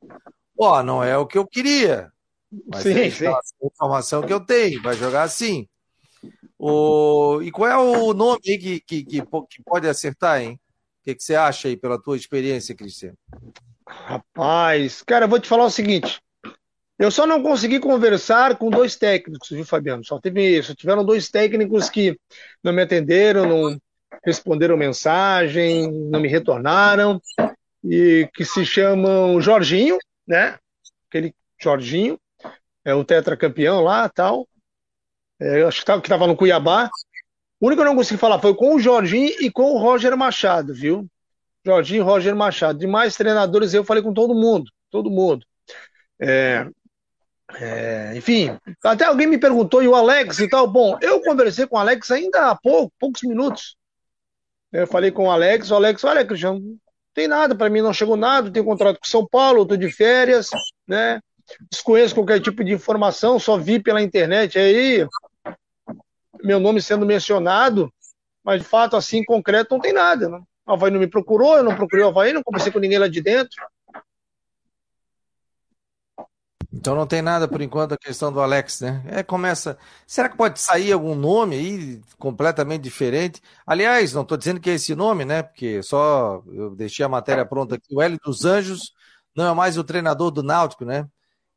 Ó, oh, não é o que eu queria. Mas sim, é sim. a informação que eu tenho, vai jogar assim. O... E qual é o nome que, que, que, que pode acertar, hein? O que, que você acha aí pela tua experiência, Cristiano? Rapaz, cara, eu vou te falar o seguinte. Eu só não consegui conversar com dois técnicos, viu, Fabiano? Só teve Só tiveram dois técnicos que não me atenderam, não responderam mensagem, não me retornaram, e que se chamam Jorginho né? Aquele Jorginho, é o tetracampeão lá tal. É, acho que estava no Cuiabá. O único que eu não consegui falar foi com o Jorginho e com o Roger Machado, viu? Jorginho e Roger Machado. Demais treinadores eu falei com todo mundo, todo mundo. É, é, enfim, até alguém me perguntou, e o Alex e tal? Bom, eu conversei com o Alex ainda há pouco, poucos minutos. Eu falei com o Alex, o Alex, olha, Cristiano, tem nada, para mim não chegou nada, tenho contrato com São Paulo, estou de férias, né? Desconheço qualquer tipo de informação, só vi pela internet aí meu nome sendo mencionado, mas de fato, assim, concreto, não tem nada. Né? O Havaí não me procurou, eu não procurei o Havaí, não conversei com ninguém lá de dentro. Então não tem nada por enquanto a questão do Alex, né? É, começa. Será que pode sair algum nome aí completamente diferente? Aliás, não estou dizendo que é esse nome, né? Porque só eu deixei a matéria pronta aqui. O Hélio dos Anjos não é mais o treinador do Náutico, né?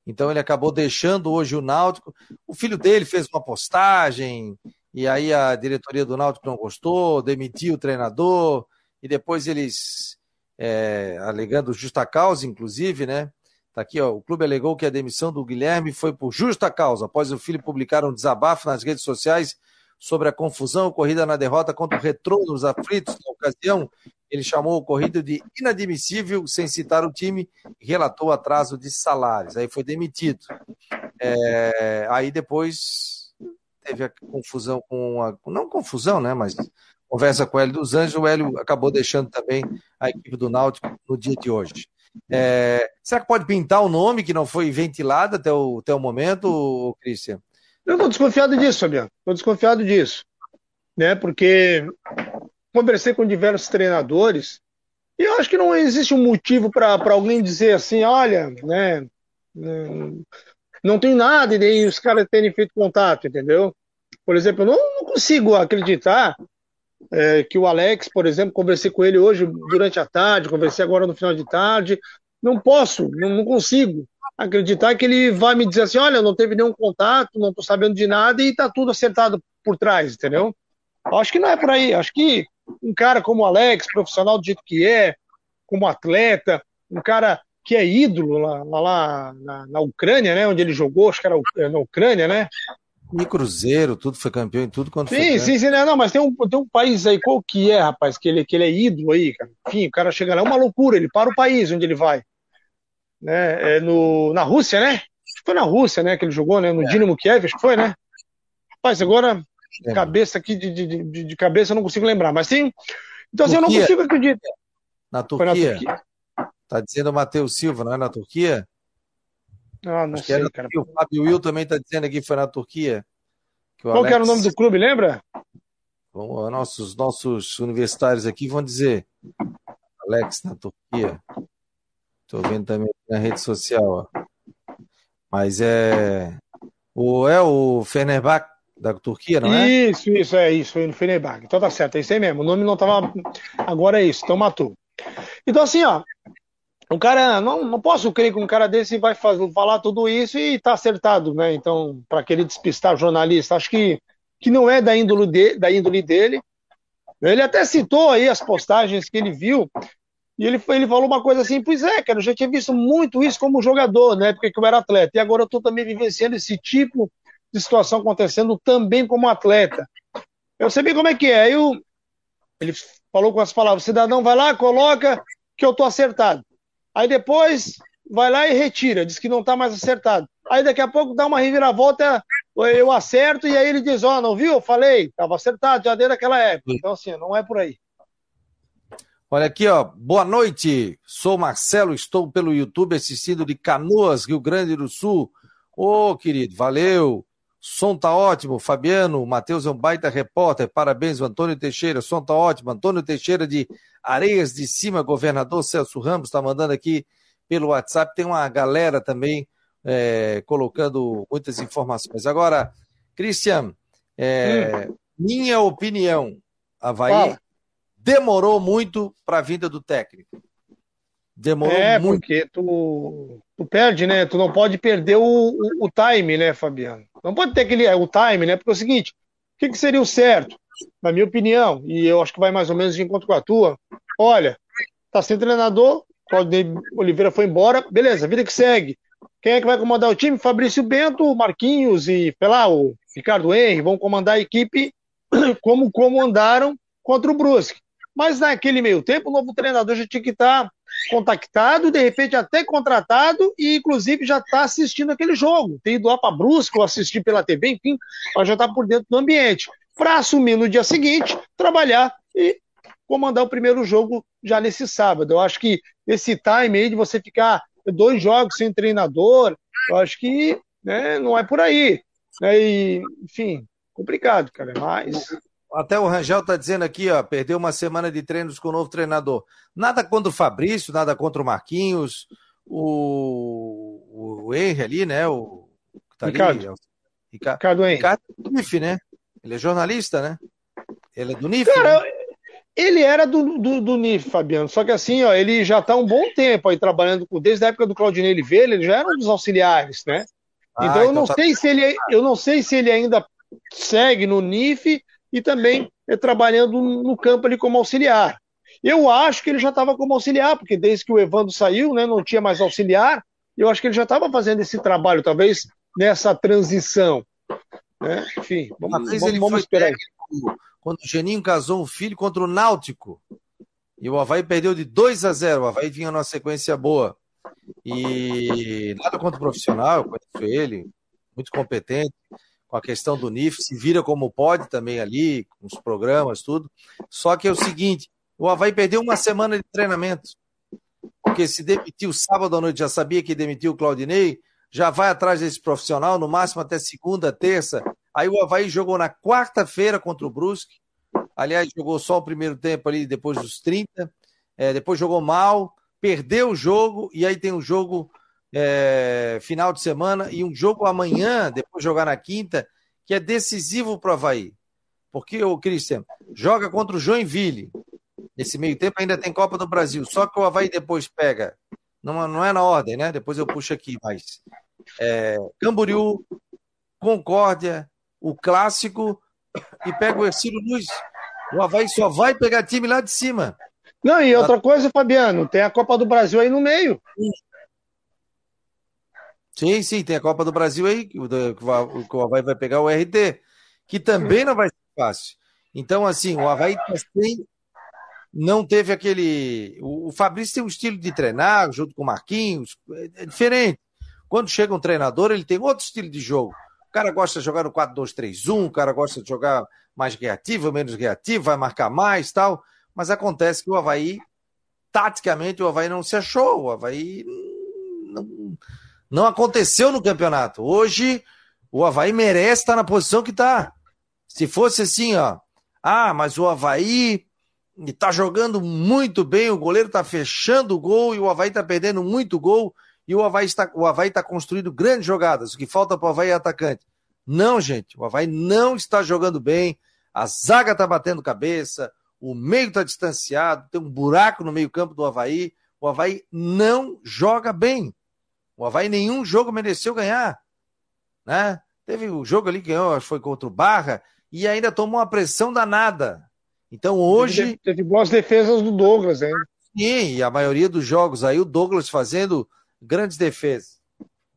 Então ele acabou deixando hoje o Náutico. O filho dele fez uma postagem e aí a diretoria do Náutico não gostou, demitiu o treinador e depois eles, é, alegando justa causa, inclusive, né? Tá aqui, ó. O clube alegou que a demissão do Guilherme foi por justa causa, após o filho publicar um desabafo nas redes sociais sobre a confusão ocorrida na derrota contra o Retrô nos aflitos. Na ocasião, ele chamou o ocorrido de inadmissível, sem citar o time, e relatou atraso de salários. Aí foi demitido. É, aí depois teve a confusão com a. Não confusão, né? Mas conversa com o Hélio dos Anjos, o Hélio acabou deixando também a equipe do Náutico no dia de hoje. É, será que pode pintar o nome que não foi ventilado até o, até o momento, Cristian? Eu estou desconfiado disso, Fabiano. Estou desconfiado disso. Né? Porque conversei com diversos treinadores e eu acho que não existe um motivo para alguém dizer assim, olha, né, não tem nada e os caras terem feito contato, entendeu? Por exemplo, eu não, não consigo acreditar é, que o Alex, por exemplo, conversei com ele hoje durante a tarde, conversei agora no final de tarde. Não posso, não, consigo acreditar que ele vai me dizer assim: olha, não teve nenhum contato, não estou sabendo de nada e está tudo acertado por trás, entendeu? Acho que não é por aí. Acho que um cara como o Alex, profissional do jeito que é, como atleta, um cara que é ídolo lá, lá, lá na, na, Ucrânia, né? Onde ele jogou, acho que era na Ucrânia, né? E Cruzeiro, tudo foi campeão em tudo quanto sim, foi. Sim, sim, né? não, mas tem um, tem um país aí, qual que é, rapaz, que ele, que ele é ídolo aí, cara. Enfim, o cara chega lá, é uma loucura, ele para o país onde ele vai. Né? É no, na Rússia, né? Foi na Rússia, né, que ele jogou, né? No é. Dinamo Kiev, acho que foi, né? Rapaz, agora, é. cabeça aqui, de, de, de, de, cabeça, eu não consigo lembrar, mas tem. Então, assim, eu não consigo acreditar. Na Turquia. na Turquia. Tá dizendo o Matheus Silva, não é na Turquia? Ah, não Acho sei, cara. O Fábio Will também está dizendo aqui que foi na Turquia. Que Qual Alex... que era o nome do clube, lembra? Vamos, nossos, nossos universitários aqui vão dizer. Alex na Turquia. Estou vendo também na rede social. Ó. Mas é. O, é o Fenerbahçe da Turquia, não é? Isso, isso, é isso, foi no Fenerbahçe. Então tá certo, é isso aí mesmo. O nome não estava. Agora é isso, então matou. Então, assim, ó, o cara, não, não posso crer que um cara desse vai fazer, falar tudo isso e tá acertado, né? Então, para querer despistar jornalista, acho que, que não é da índole, de, da índole dele. Ele até citou aí as postagens que ele viu, e ele, ele falou uma coisa assim, pois é, cara, eu já tinha visto muito isso como jogador, na época que eu era atleta, e agora eu estou também vivenciando esse tipo de situação acontecendo também como atleta. Eu sei bem como é que é. Eu, ele falou com as palavras, cidadão, vai lá, coloca que eu tô acertado. Aí depois vai lá e retira, diz que não está mais acertado. Aí daqui a pouco dá uma reviravolta, eu acerto e aí ele diz: Ó, oh, não viu? Eu falei, estava acertado já desde aquela época. Então, assim, não é por aí. Olha aqui, ó. Boa noite. Sou Marcelo, estou pelo YouTube assistindo de Canoas, Rio Grande do Sul. Ô, oh, querido, valeu. Som tá ótimo, Fabiano. Matheus é um baita repórter. Parabéns, Antônio Teixeira. Som tá ótimo. Antônio Teixeira de Areias de Cima, governador Celso Ramos, está mandando aqui pelo WhatsApp. Tem uma galera também é, colocando muitas informações. Agora, Cristian, é, hum. minha opinião, Havaí Fala. demorou muito para a vinda do técnico. Demorou é, muito. porque tu, tu perde, né? Tu não pode perder o, o, o time, né, Fabiano? Não pode ter aquele o time, né? Porque é o seguinte, o que, que seria o certo? Na minha opinião, e eu acho que vai mais ou menos de encontro com a tua, olha, tá sem treinador, Claudio Oliveira foi embora, beleza, vida que segue. Quem é que vai comandar o time? Fabrício Bento, Marquinhos e, sei lá, o Ricardo Henry vão comandar a equipe como comandaram contra o Brusque. Mas naquele meio tempo, o novo treinador já tinha que estar tá contactado, de repente até contratado e inclusive já está assistindo aquele jogo. Tem ido lá para Brusque ou assistir pela TV, enfim, já está por dentro do ambiente. Para assumir no dia seguinte, trabalhar e comandar o primeiro jogo já nesse sábado. Eu acho que esse time aí de você ficar dois jogos sem treinador, eu acho que né, não é por aí. Né, e, enfim, complicado, cara. Mas até o Rangel está dizendo aqui, ó, perdeu uma semana de treinos com o novo treinador. Nada contra o Fabrício, nada contra o Marquinhos, o, o Henry ali, né? O tá Ricardo. Ali, Ricardo, Ricardo Henry. Ricardo do NIF, né? Ele é jornalista, né? Ele é do NIF. Cara, né? ele era do, do, do, NIF, Fabiano. Só que assim, ó, ele já está um bom tempo aí trabalhando com, desde a época do Claudinei Oliveira, ele já era um dos auxiliares, né? Ah, então, eu então não tá... sei se ele, eu não sei se ele ainda segue no NIF e também é, trabalhando no campo ali como auxiliar. Eu acho que ele já estava como auxiliar, porque desde que o Evandro saiu, né, não tinha mais auxiliar, eu acho que ele já estava fazendo esse trabalho, talvez nessa transição. Né? Enfim, vamos, vamos, vamos esperar. Quando o Geninho casou um filho contra o Náutico. E o Havaí perdeu de 2 a 0. O Havaí vinha numa sequência boa. E nada contra o profissional, eu conheço ele, muito competente com a questão do NIF, se vira como pode também ali, com os programas, tudo. Só que é o seguinte: o Havaí perdeu uma semana de treinamento. Porque se demitiu sábado à noite, já sabia que demitiu o Claudinei, já vai atrás desse profissional, no máximo até segunda, terça. Aí o Havaí jogou na quarta-feira contra o Brusque. Aliás, jogou só o primeiro tempo ali, depois dos 30. É, depois jogou mal, perdeu o jogo, e aí tem um jogo é, final de semana e um jogo amanhã, depois jogar na quinta, que é decisivo para o Havaí. Porque o Christian joga contra o Joinville. Nesse meio tempo ainda tem Copa do Brasil. Só que o Havaí depois pega não, não é na ordem, né? Depois eu puxo aqui, mas é, Camboriú, Concórdia, o Clássico e pega o Ercílio Luz. O Havaí só vai pegar time lá de cima. Não, e outra coisa, Fabiano, tem a Copa do Brasil aí no meio. Sim, sim, tem a Copa do Brasil aí, que o, que o Havaí vai pegar o RT, que também não vai ser fácil. Então, assim, o Havaí sem, não teve aquele. O, o Fabrício tem um estilo de treinar, junto com o Marquinhos, é, é diferente. Quando chega um treinador, ele tem outro estilo de jogo. O cara gosta de jogar no 4-2-3-1, o cara gosta de jogar mais reativo, menos reativo, vai marcar mais tal. Mas acontece que o Havaí, taticamente, o Havaí não se achou. O Havaí não, não aconteceu no campeonato. Hoje, o Havaí merece estar na posição que está. Se fosse assim, ó. Ah, mas o Havaí está jogando muito bem, o goleiro está fechando o gol e o Havaí está perdendo muito gol e o Havaí está, o Havaí está construindo grandes jogadas. O que falta para o Havaí é atacante. Não, gente, o Havaí não está jogando bem, a zaga está batendo cabeça, o meio está distanciado, tem um buraco no meio-campo do Havaí. O Havaí não joga bem. O Havaí nenhum jogo mereceu ganhar. Né? Teve o jogo ali que ganhou, acho que foi contra o Barra, e ainda tomou uma pressão danada. Então hoje. Teve, teve boas defesas do Douglas hein? Sim, e a maioria dos jogos aí, o Douglas fazendo grandes defesas.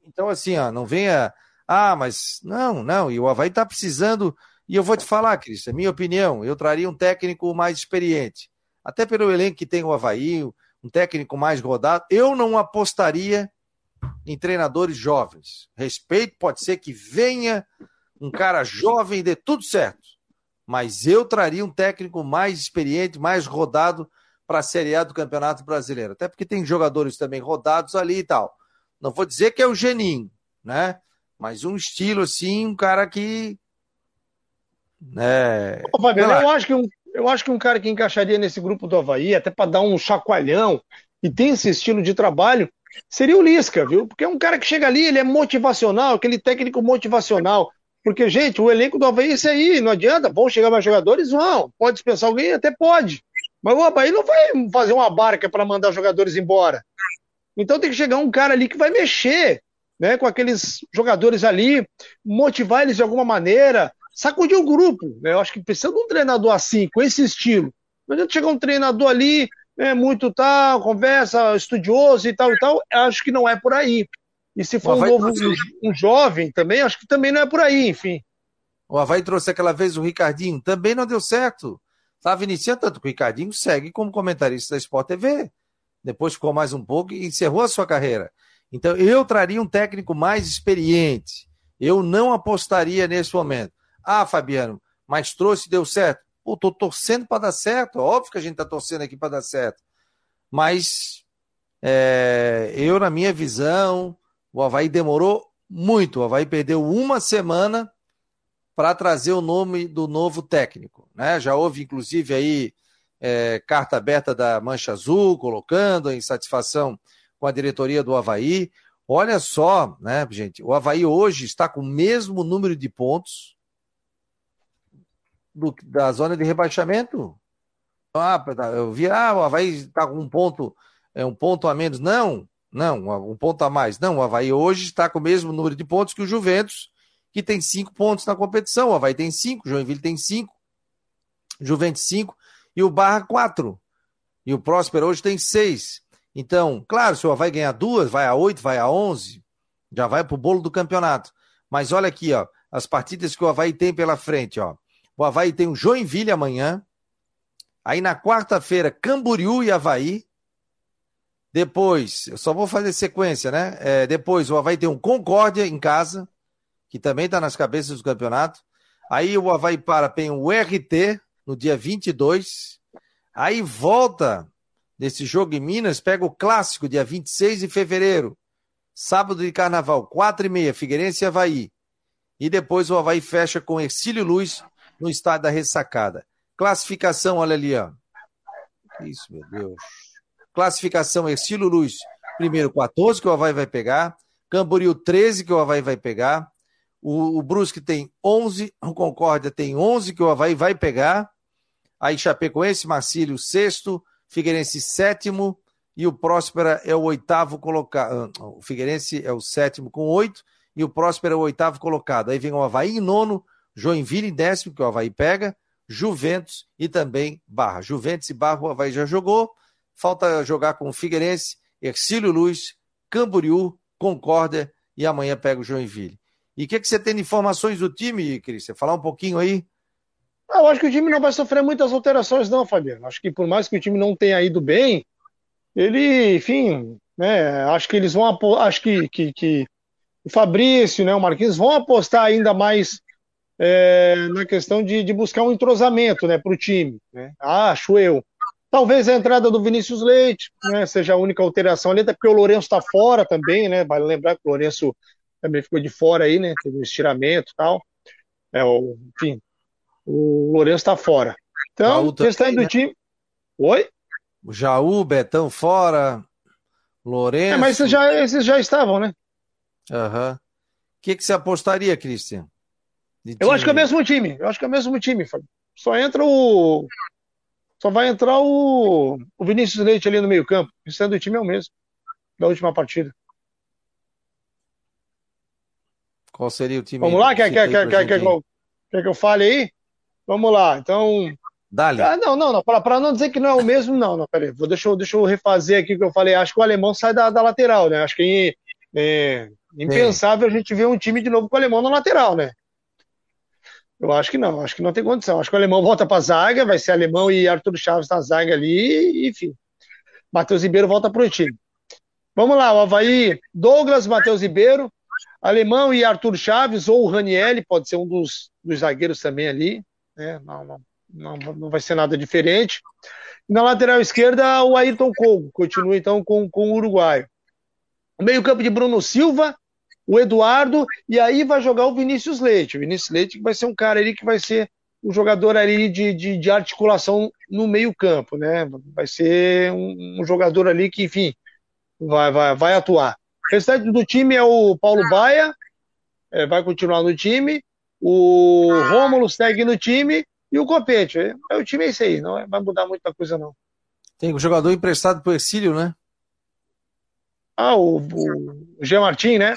Então, assim, ó, não venha. Ah, mas não, não. E o Havaí tá precisando. E eu vou te falar, Cris, é minha opinião. Eu traria um técnico mais experiente. Até pelo elenco que tem o Havaí, um técnico mais rodado. Eu não apostaria em treinadores jovens. Respeito, pode ser que venha um cara jovem e dê tudo certo. Mas eu traria um técnico mais experiente, mais rodado para a Série A do Campeonato Brasileiro. Até porque tem jogadores também rodados ali e tal. Não vou dizer que é o Geninho, né? Mas um estilo assim, um cara que. Né... Ô, Fabiano, eu acho, que um, eu acho que um cara que encaixaria nesse grupo do Havaí, até para dar um chacoalhão, e tem esse estilo de trabalho, seria o Lisca, viu? Porque é um cara que chega ali, ele é motivacional, aquele técnico motivacional. Porque, gente, o elenco do Havaí é esse aí, não adianta. Vão chegar mais jogadores? Vão. Pode dispensar alguém? Até pode. Mas o Havaí não vai fazer uma barca para mandar jogadores embora. Então tem que chegar um cara ali que vai mexer né, com aqueles jogadores ali, motivar eles de alguma maneira, sacudir o grupo. Né? Eu acho que precisa de um treinador assim, com esse estilo. Não adianta chegar um treinador ali, é, muito tal, conversa, estudioso e tal e tal. Acho que não é por aí. E se for um, novo, um, um jovem também, acho que também não é por aí, enfim. O Havaí trouxe aquela vez o Ricardinho, também não deu certo. Estava iniciando tanto que o Ricardinho segue como comentarista da Sport TV. Depois ficou mais um pouco e encerrou a sua carreira. Então eu traria um técnico mais experiente. Eu não apostaria nesse momento. Ah, Fabiano, mas trouxe e deu certo. Pô, tô torcendo para dar certo. Óbvio que a gente tá torcendo aqui para dar certo. Mas é, eu, na minha visão, o Havaí demorou muito. O Havaí perdeu uma semana para trazer o nome do novo técnico. Né? Já houve, inclusive, aí é, carta aberta da Mancha Azul, colocando a insatisfação com a diretoria do Havaí. Olha só, né, gente? O Havaí hoje está com o mesmo número de pontos do, da zona de rebaixamento. Ah, tá, eu vi, ah, o Havaí está com um ponto, é um ponto a menos. Não, não, um ponto a mais. Não, o Havaí hoje está com o mesmo número de pontos que o Juventus, que tem cinco pontos na competição. O Havaí tem cinco, Joinville tem cinco, Juventus cinco e o Barra quatro. E o Próspero hoje tem seis. Então, claro, se o Havaí ganhar duas, vai a oito, vai a onze, já vai para o bolo do campeonato. Mas olha aqui, ó, as partidas que o Havaí tem pela frente, ó. O Havaí tem o Joinville amanhã. Aí na quarta-feira, Camboriú e Havaí. Depois, eu só vou fazer sequência, né? É, depois o Havaí tem um Concórdia em casa, que também está nas cabeças do campeonato. Aí o Havaí para, tem o RT no dia 22. Aí volta desse jogo em Minas, pega o clássico, dia 26 de fevereiro. Sábado de carnaval, 4 e meia, Figueirense e Havaí. E depois o Havaí fecha com Ercílio Luz no estádio da Ressacada. Classificação, olha ali, ó. Isso, meu Deus. Classificação Ercílio Luz, primeiro 14 que o Havaí vai pegar, Camboriú 13 que o Havaí vai pegar, o, o Brusque tem 11, o Concórdia tem 11 que o Havaí vai pegar, aí Chapecoense, Marcílio sexto, Figueirense sétimo, e o Próspera é o oitavo colocado. Ah, o Figueirense é o sétimo com oito e o Próspera é o oitavo colocado. Aí vem o Havaí nono, Joinville em décimo, que o Havaí pega, Juventus e também Barra. Juventus e Barra o Havaí já jogou. Falta jogar com o Figueirense, Ercílio Luz, Camboriú, Concórdia e amanhã pega o Joinville. E o que, que você tem de informações do time, Cris? Você falar um pouquinho aí? Ah, eu acho que o time não vai sofrer muitas alterações, não, Fabiano. Acho que por mais que o time não tenha ido bem, ele, enfim, né, acho que eles vão acho que, que, que o Fabrício, né, o Marquinhos vão apostar ainda mais é, na questão de, de, buscar um entrosamento né, para o time. Né? Acho eu. Talvez a entrada do Vinícius Leite né, seja a única alteração ali, até porque o Lourenço está fora também, né? Vale lembrar que o Lourenço também ficou de fora aí, né? Teve um estiramento e tal. É, o, enfim, o Lourenço está fora. Então, o restante do né? time. Oi? O Jaú, Betão fora, Lourenço. É, mas esses já, esses já estavam, né? Aham. Uhum. O que, que você apostaria, Cristian? Eu acho que é o mesmo time. Eu acho que é o mesmo time, Fábio. Só entra o. Só vai entrar o, o Vinícius Leite ali no meio-campo. O restante do time é o mesmo. Da última partida. Qual seria o time? Vamos lá, quer, quer, quer, quer, quer, quer que eu fale aí? Vamos lá. Então, Dali. Ah, não, não, não. Para não dizer que não é o mesmo, não, não. Peraí. Vou, deixa, eu, deixa eu refazer aqui o que eu falei. Acho que o alemão sai da, da lateral, né? Acho que é, impensável é. a gente ver um time de novo com o alemão na lateral, né? Eu acho que não, acho que não tem condição. Acho que o alemão volta para a zaga, vai ser alemão e Arthur Chaves na zaga ali, enfim. Matheus Ribeiro volta para o time. Vamos lá, o Havaí, Douglas, Matheus Ribeiro, alemão e Arthur Chaves, ou o Ranielli, pode ser um dos, dos zagueiros também ali. Né? Não, não, não, não vai ser nada diferente. Na lateral esquerda, o Ayrton Kogo, continua então com, com o uruguaio. O meio-campo de Bruno Silva, o Eduardo, e aí vai jogar o Vinícius Leite. O Vinícius Leite vai ser um cara ali que vai ser um jogador ali de, de, de articulação no meio-campo, né? Vai ser um, um, jogador ali que, enfim, vai, vai, vai atuar. O restante do time é o Paulo Baia, é, vai continuar no time. O Rômulo segue no time e o Copete. É, é, o time é esse aí, não é, vai mudar muita coisa, não. Tem o um jogador emprestado pro Exílio, né? Ah, o, o Jean Martin, né?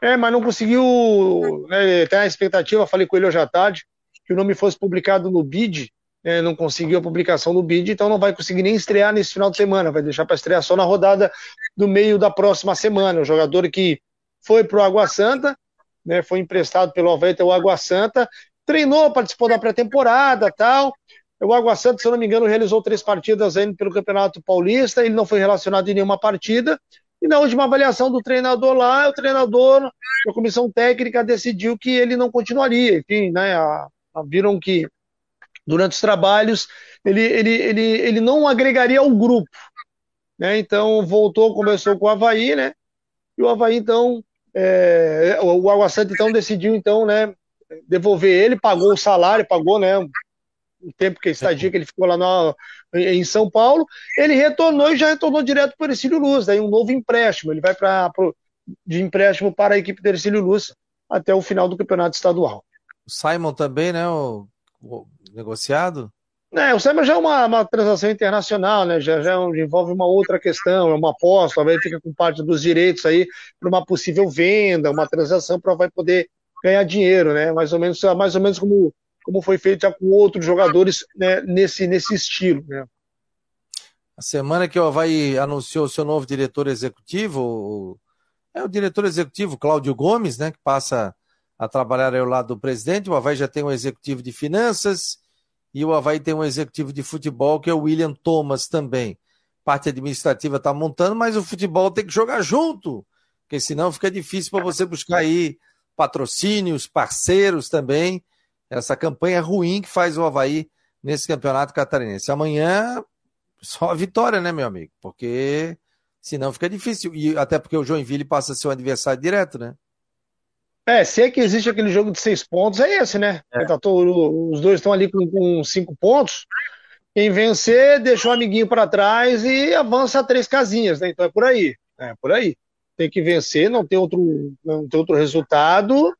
É, mas não conseguiu. Né, tem a expectativa, falei com ele hoje à tarde, que o nome fosse publicado no BID, né, não conseguiu a publicação no BID, então não vai conseguir nem estrear nesse final de semana, vai deixar para estrear só na rodada do meio da próxima semana. O jogador que foi para o Água Santa, né, foi emprestado pelo até o Água Santa, treinou, participou da pré-temporada tal. O Água Santa, se eu não me engano, realizou três partidas ainda pelo Campeonato Paulista, ele não foi relacionado em nenhuma partida. E na última avaliação do treinador lá, o treinador, a comissão técnica decidiu que ele não continuaria. Enfim, né, a, a, viram que durante os trabalhos ele, ele, ele, ele não agregaria ao grupo. Né, então voltou, conversou com o Havaí, né? E o Havaí, então, é, o Água Santa, então, decidiu, então, né, devolver ele, pagou o salário, pagou, né? O tempo que estadia que ele ficou lá no, em São Paulo, ele retornou e já retornou direto para o Ercílio Luz, daí um novo empréstimo, ele vai para de empréstimo para a equipe do Ercílio Luz até o final do campeonato estadual. O Simon também, né, o, o negociado? É, o Simon já é uma, uma transação internacional, né? Já, já envolve uma outra questão, é uma aposta, vai fica com parte dos direitos aí para uma possível venda, uma transação para vai poder ganhar dinheiro, né? Mais ou menos, mais ou menos como, como foi feito já com outros jogadores né, nesse, nesse estilo, né? A semana que o Havaí anunciou seu novo diretor executivo, é o diretor executivo Cláudio Gomes, né? Que passa a trabalhar ao lado do presidente. O Havaí já tem um executivo de finanças e o Havaí tem um executivo de futebol que é o William Thomas também. Parte administrativa está montando, mas o futebol tem que jogar junto, porque senão fica difícil para você buscar aí patrocínios, parceiros também. Essa campanha ruim que faz o Havaí nesse campeonato catarinense. Amanhã, só a vitória, né, meu amigo? Porque senão fica difícil. E até porque o Joinville passa a ser um adversário direto, né? É, se é que existe aquele jogo de seis pontos, é esse, né? É. Tá os dois estão ali com, com, cinco pontos. Quem vencer, deixa o amiguinho para trás e avança três casinhas, né? Então é por aí. É por aí tem que vencer, não tem outro, não tem outro resultado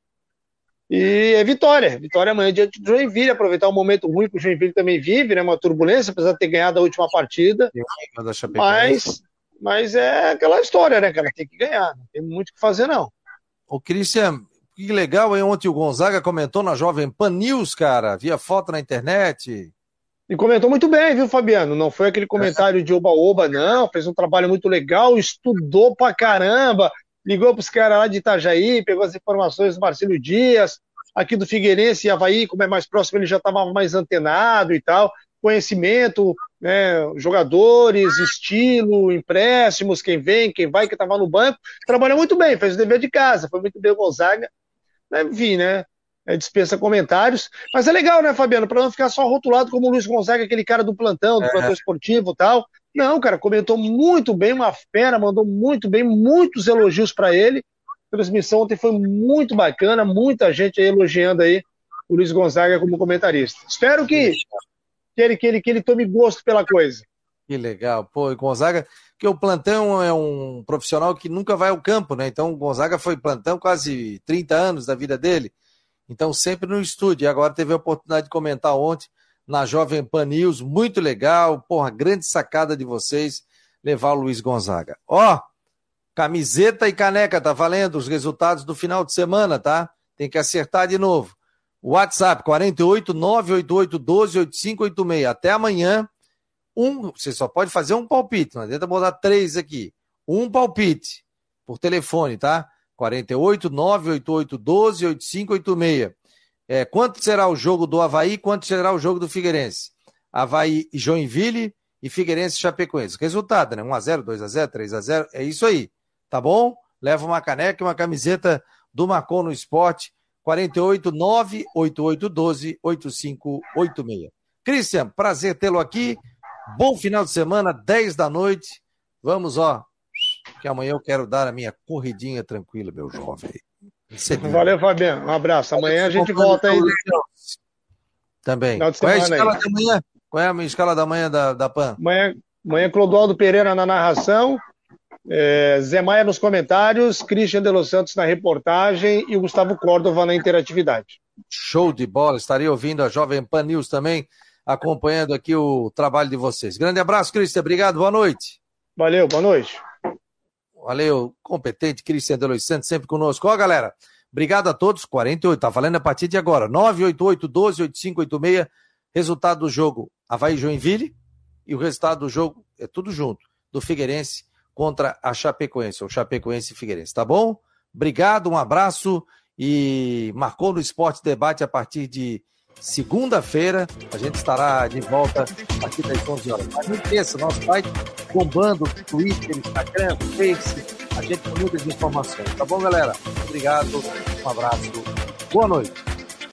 E é vitória. Vitória amanhã diante do Joinville. Aproveitar o momento ruim que o Joinville também vive, né? Uma turbulência, apesar de ter ganhado a última partida. Mas, mas é aquela história, né, cara? Tem que ganhar. Não tem muito o que fazer, não. O Cristian, que legal, hein? Ontem o Gonzaga comentou na Jovem Pan News, cara. Via foto na internet. E comentou muito bem, viu, Fabiano? Não foi aquele comentário de oba-oba, não. Fez um trabalho muito legal, estudou pra caramba, ligou pros caras lá de Itajaí, pegou as informações do Marcelo Dias, aqui do Figueirense e Havaí, como é mais próximo, ele já estava mais antenado e tal. Conhecimento, né, jogadores, estilo, empréstimos, quem vem, quem vai, que estava no banco. Trabalhou muito bem, fez o dever de casa, foi muito bem o Gonzaga. Enfim, né? é, dispensa comentários. Mas é legal, né, Fabiano? Para não ficar só rotulado como o Luiz Gonzaga, aquele cara do plantão, do é. plantão esportivo e tal. Não, cara, comentou muito bem, uma fera, mandou muito bem, muitos elogios para ele. A transmissão ontem foi muito bacana, muita gente elogiando aí o Luiz Gonzaga como comentarista. Espero que, que, ele, que, ele, que ele tome gosto pela coisa. Que legal. Pô, Gonzaga, que o plantão é um profissional que nunca vai ao campo, né? Então o Gonzaga foi plantão quase 30 anos da vida dele. Então, sempre no estúdio. E agora teve a oportunidade de comentar ontem na Jovem Pan News. Muito legal. Porra, grande sacada de vocês levar o Luiz Gonzaga. Ó, camiseta e caneca, tá valendo os resultados do final de semana, tá? Tem que acertar de novo. WhatsApp 48 988 12 8586. Até amanhã. Um, você só pode fazer um palpite, não adianta botar três aqui. Um palpite por telefone, tá? 48 988 12 8586. É, quanto será o jogo do Havaí? Quanto será o jogo do Figueirense? Havaí e Joinville e Figueirense e Chapecoense. Resultado, né? 1x0, 2x0, 3x0. É isso aí. Tá bom? Leva uma caneca e uma camiseta do Macon no Esporte. 48 988 12 8586. Christian, prazer tê-lo aqui. Bom final de semana, 10 da noite. Vamos, ó, que amanhã eu quero dar a minha corridinha tranquila, meu jovem. Valeu, Fabiano. Um abraço. Amanhã a gente volta aí. Também. Qual é a escala aí. da manhã? Qual é a escala da manhã da, da PAN? Amanhã, amanhã Clodoaldo Pereira na narração, é, Zé Maia nos comentários, Christian de Los Santos na reportagem e o Gustavo Córdova na interatividade. Show de bola. Estarei ouvindo a Jovem Pan News também, acompanhando aqui o trabalho de vocês. Grande abraço, Christian. Obrigado. Boa noite. Valeu. Boa noite. Valeu, competente, Cristian Delois Santos, sempre conosco. Ó, galera, obrigado a todos. 48, tá valendo a partir de agora. 988 12 8586. Resultado do jogo: Havaí Joinville. E o resultado do jogo é tudo junto: do Figueirense contra a Chapecoense, ou Chapecoense e Figueirense, tá bom? Obrigado, um abraço e marcou no Esporte Debate a partir de segunda-feira. A gente estará de volta aqui das 11 horas. Mas não esqueça, nosso site bombando Twitter, Instagram, Face, a gente tem muitas informações. Tá bom, galera? Obrigado, um abraço, boa noite.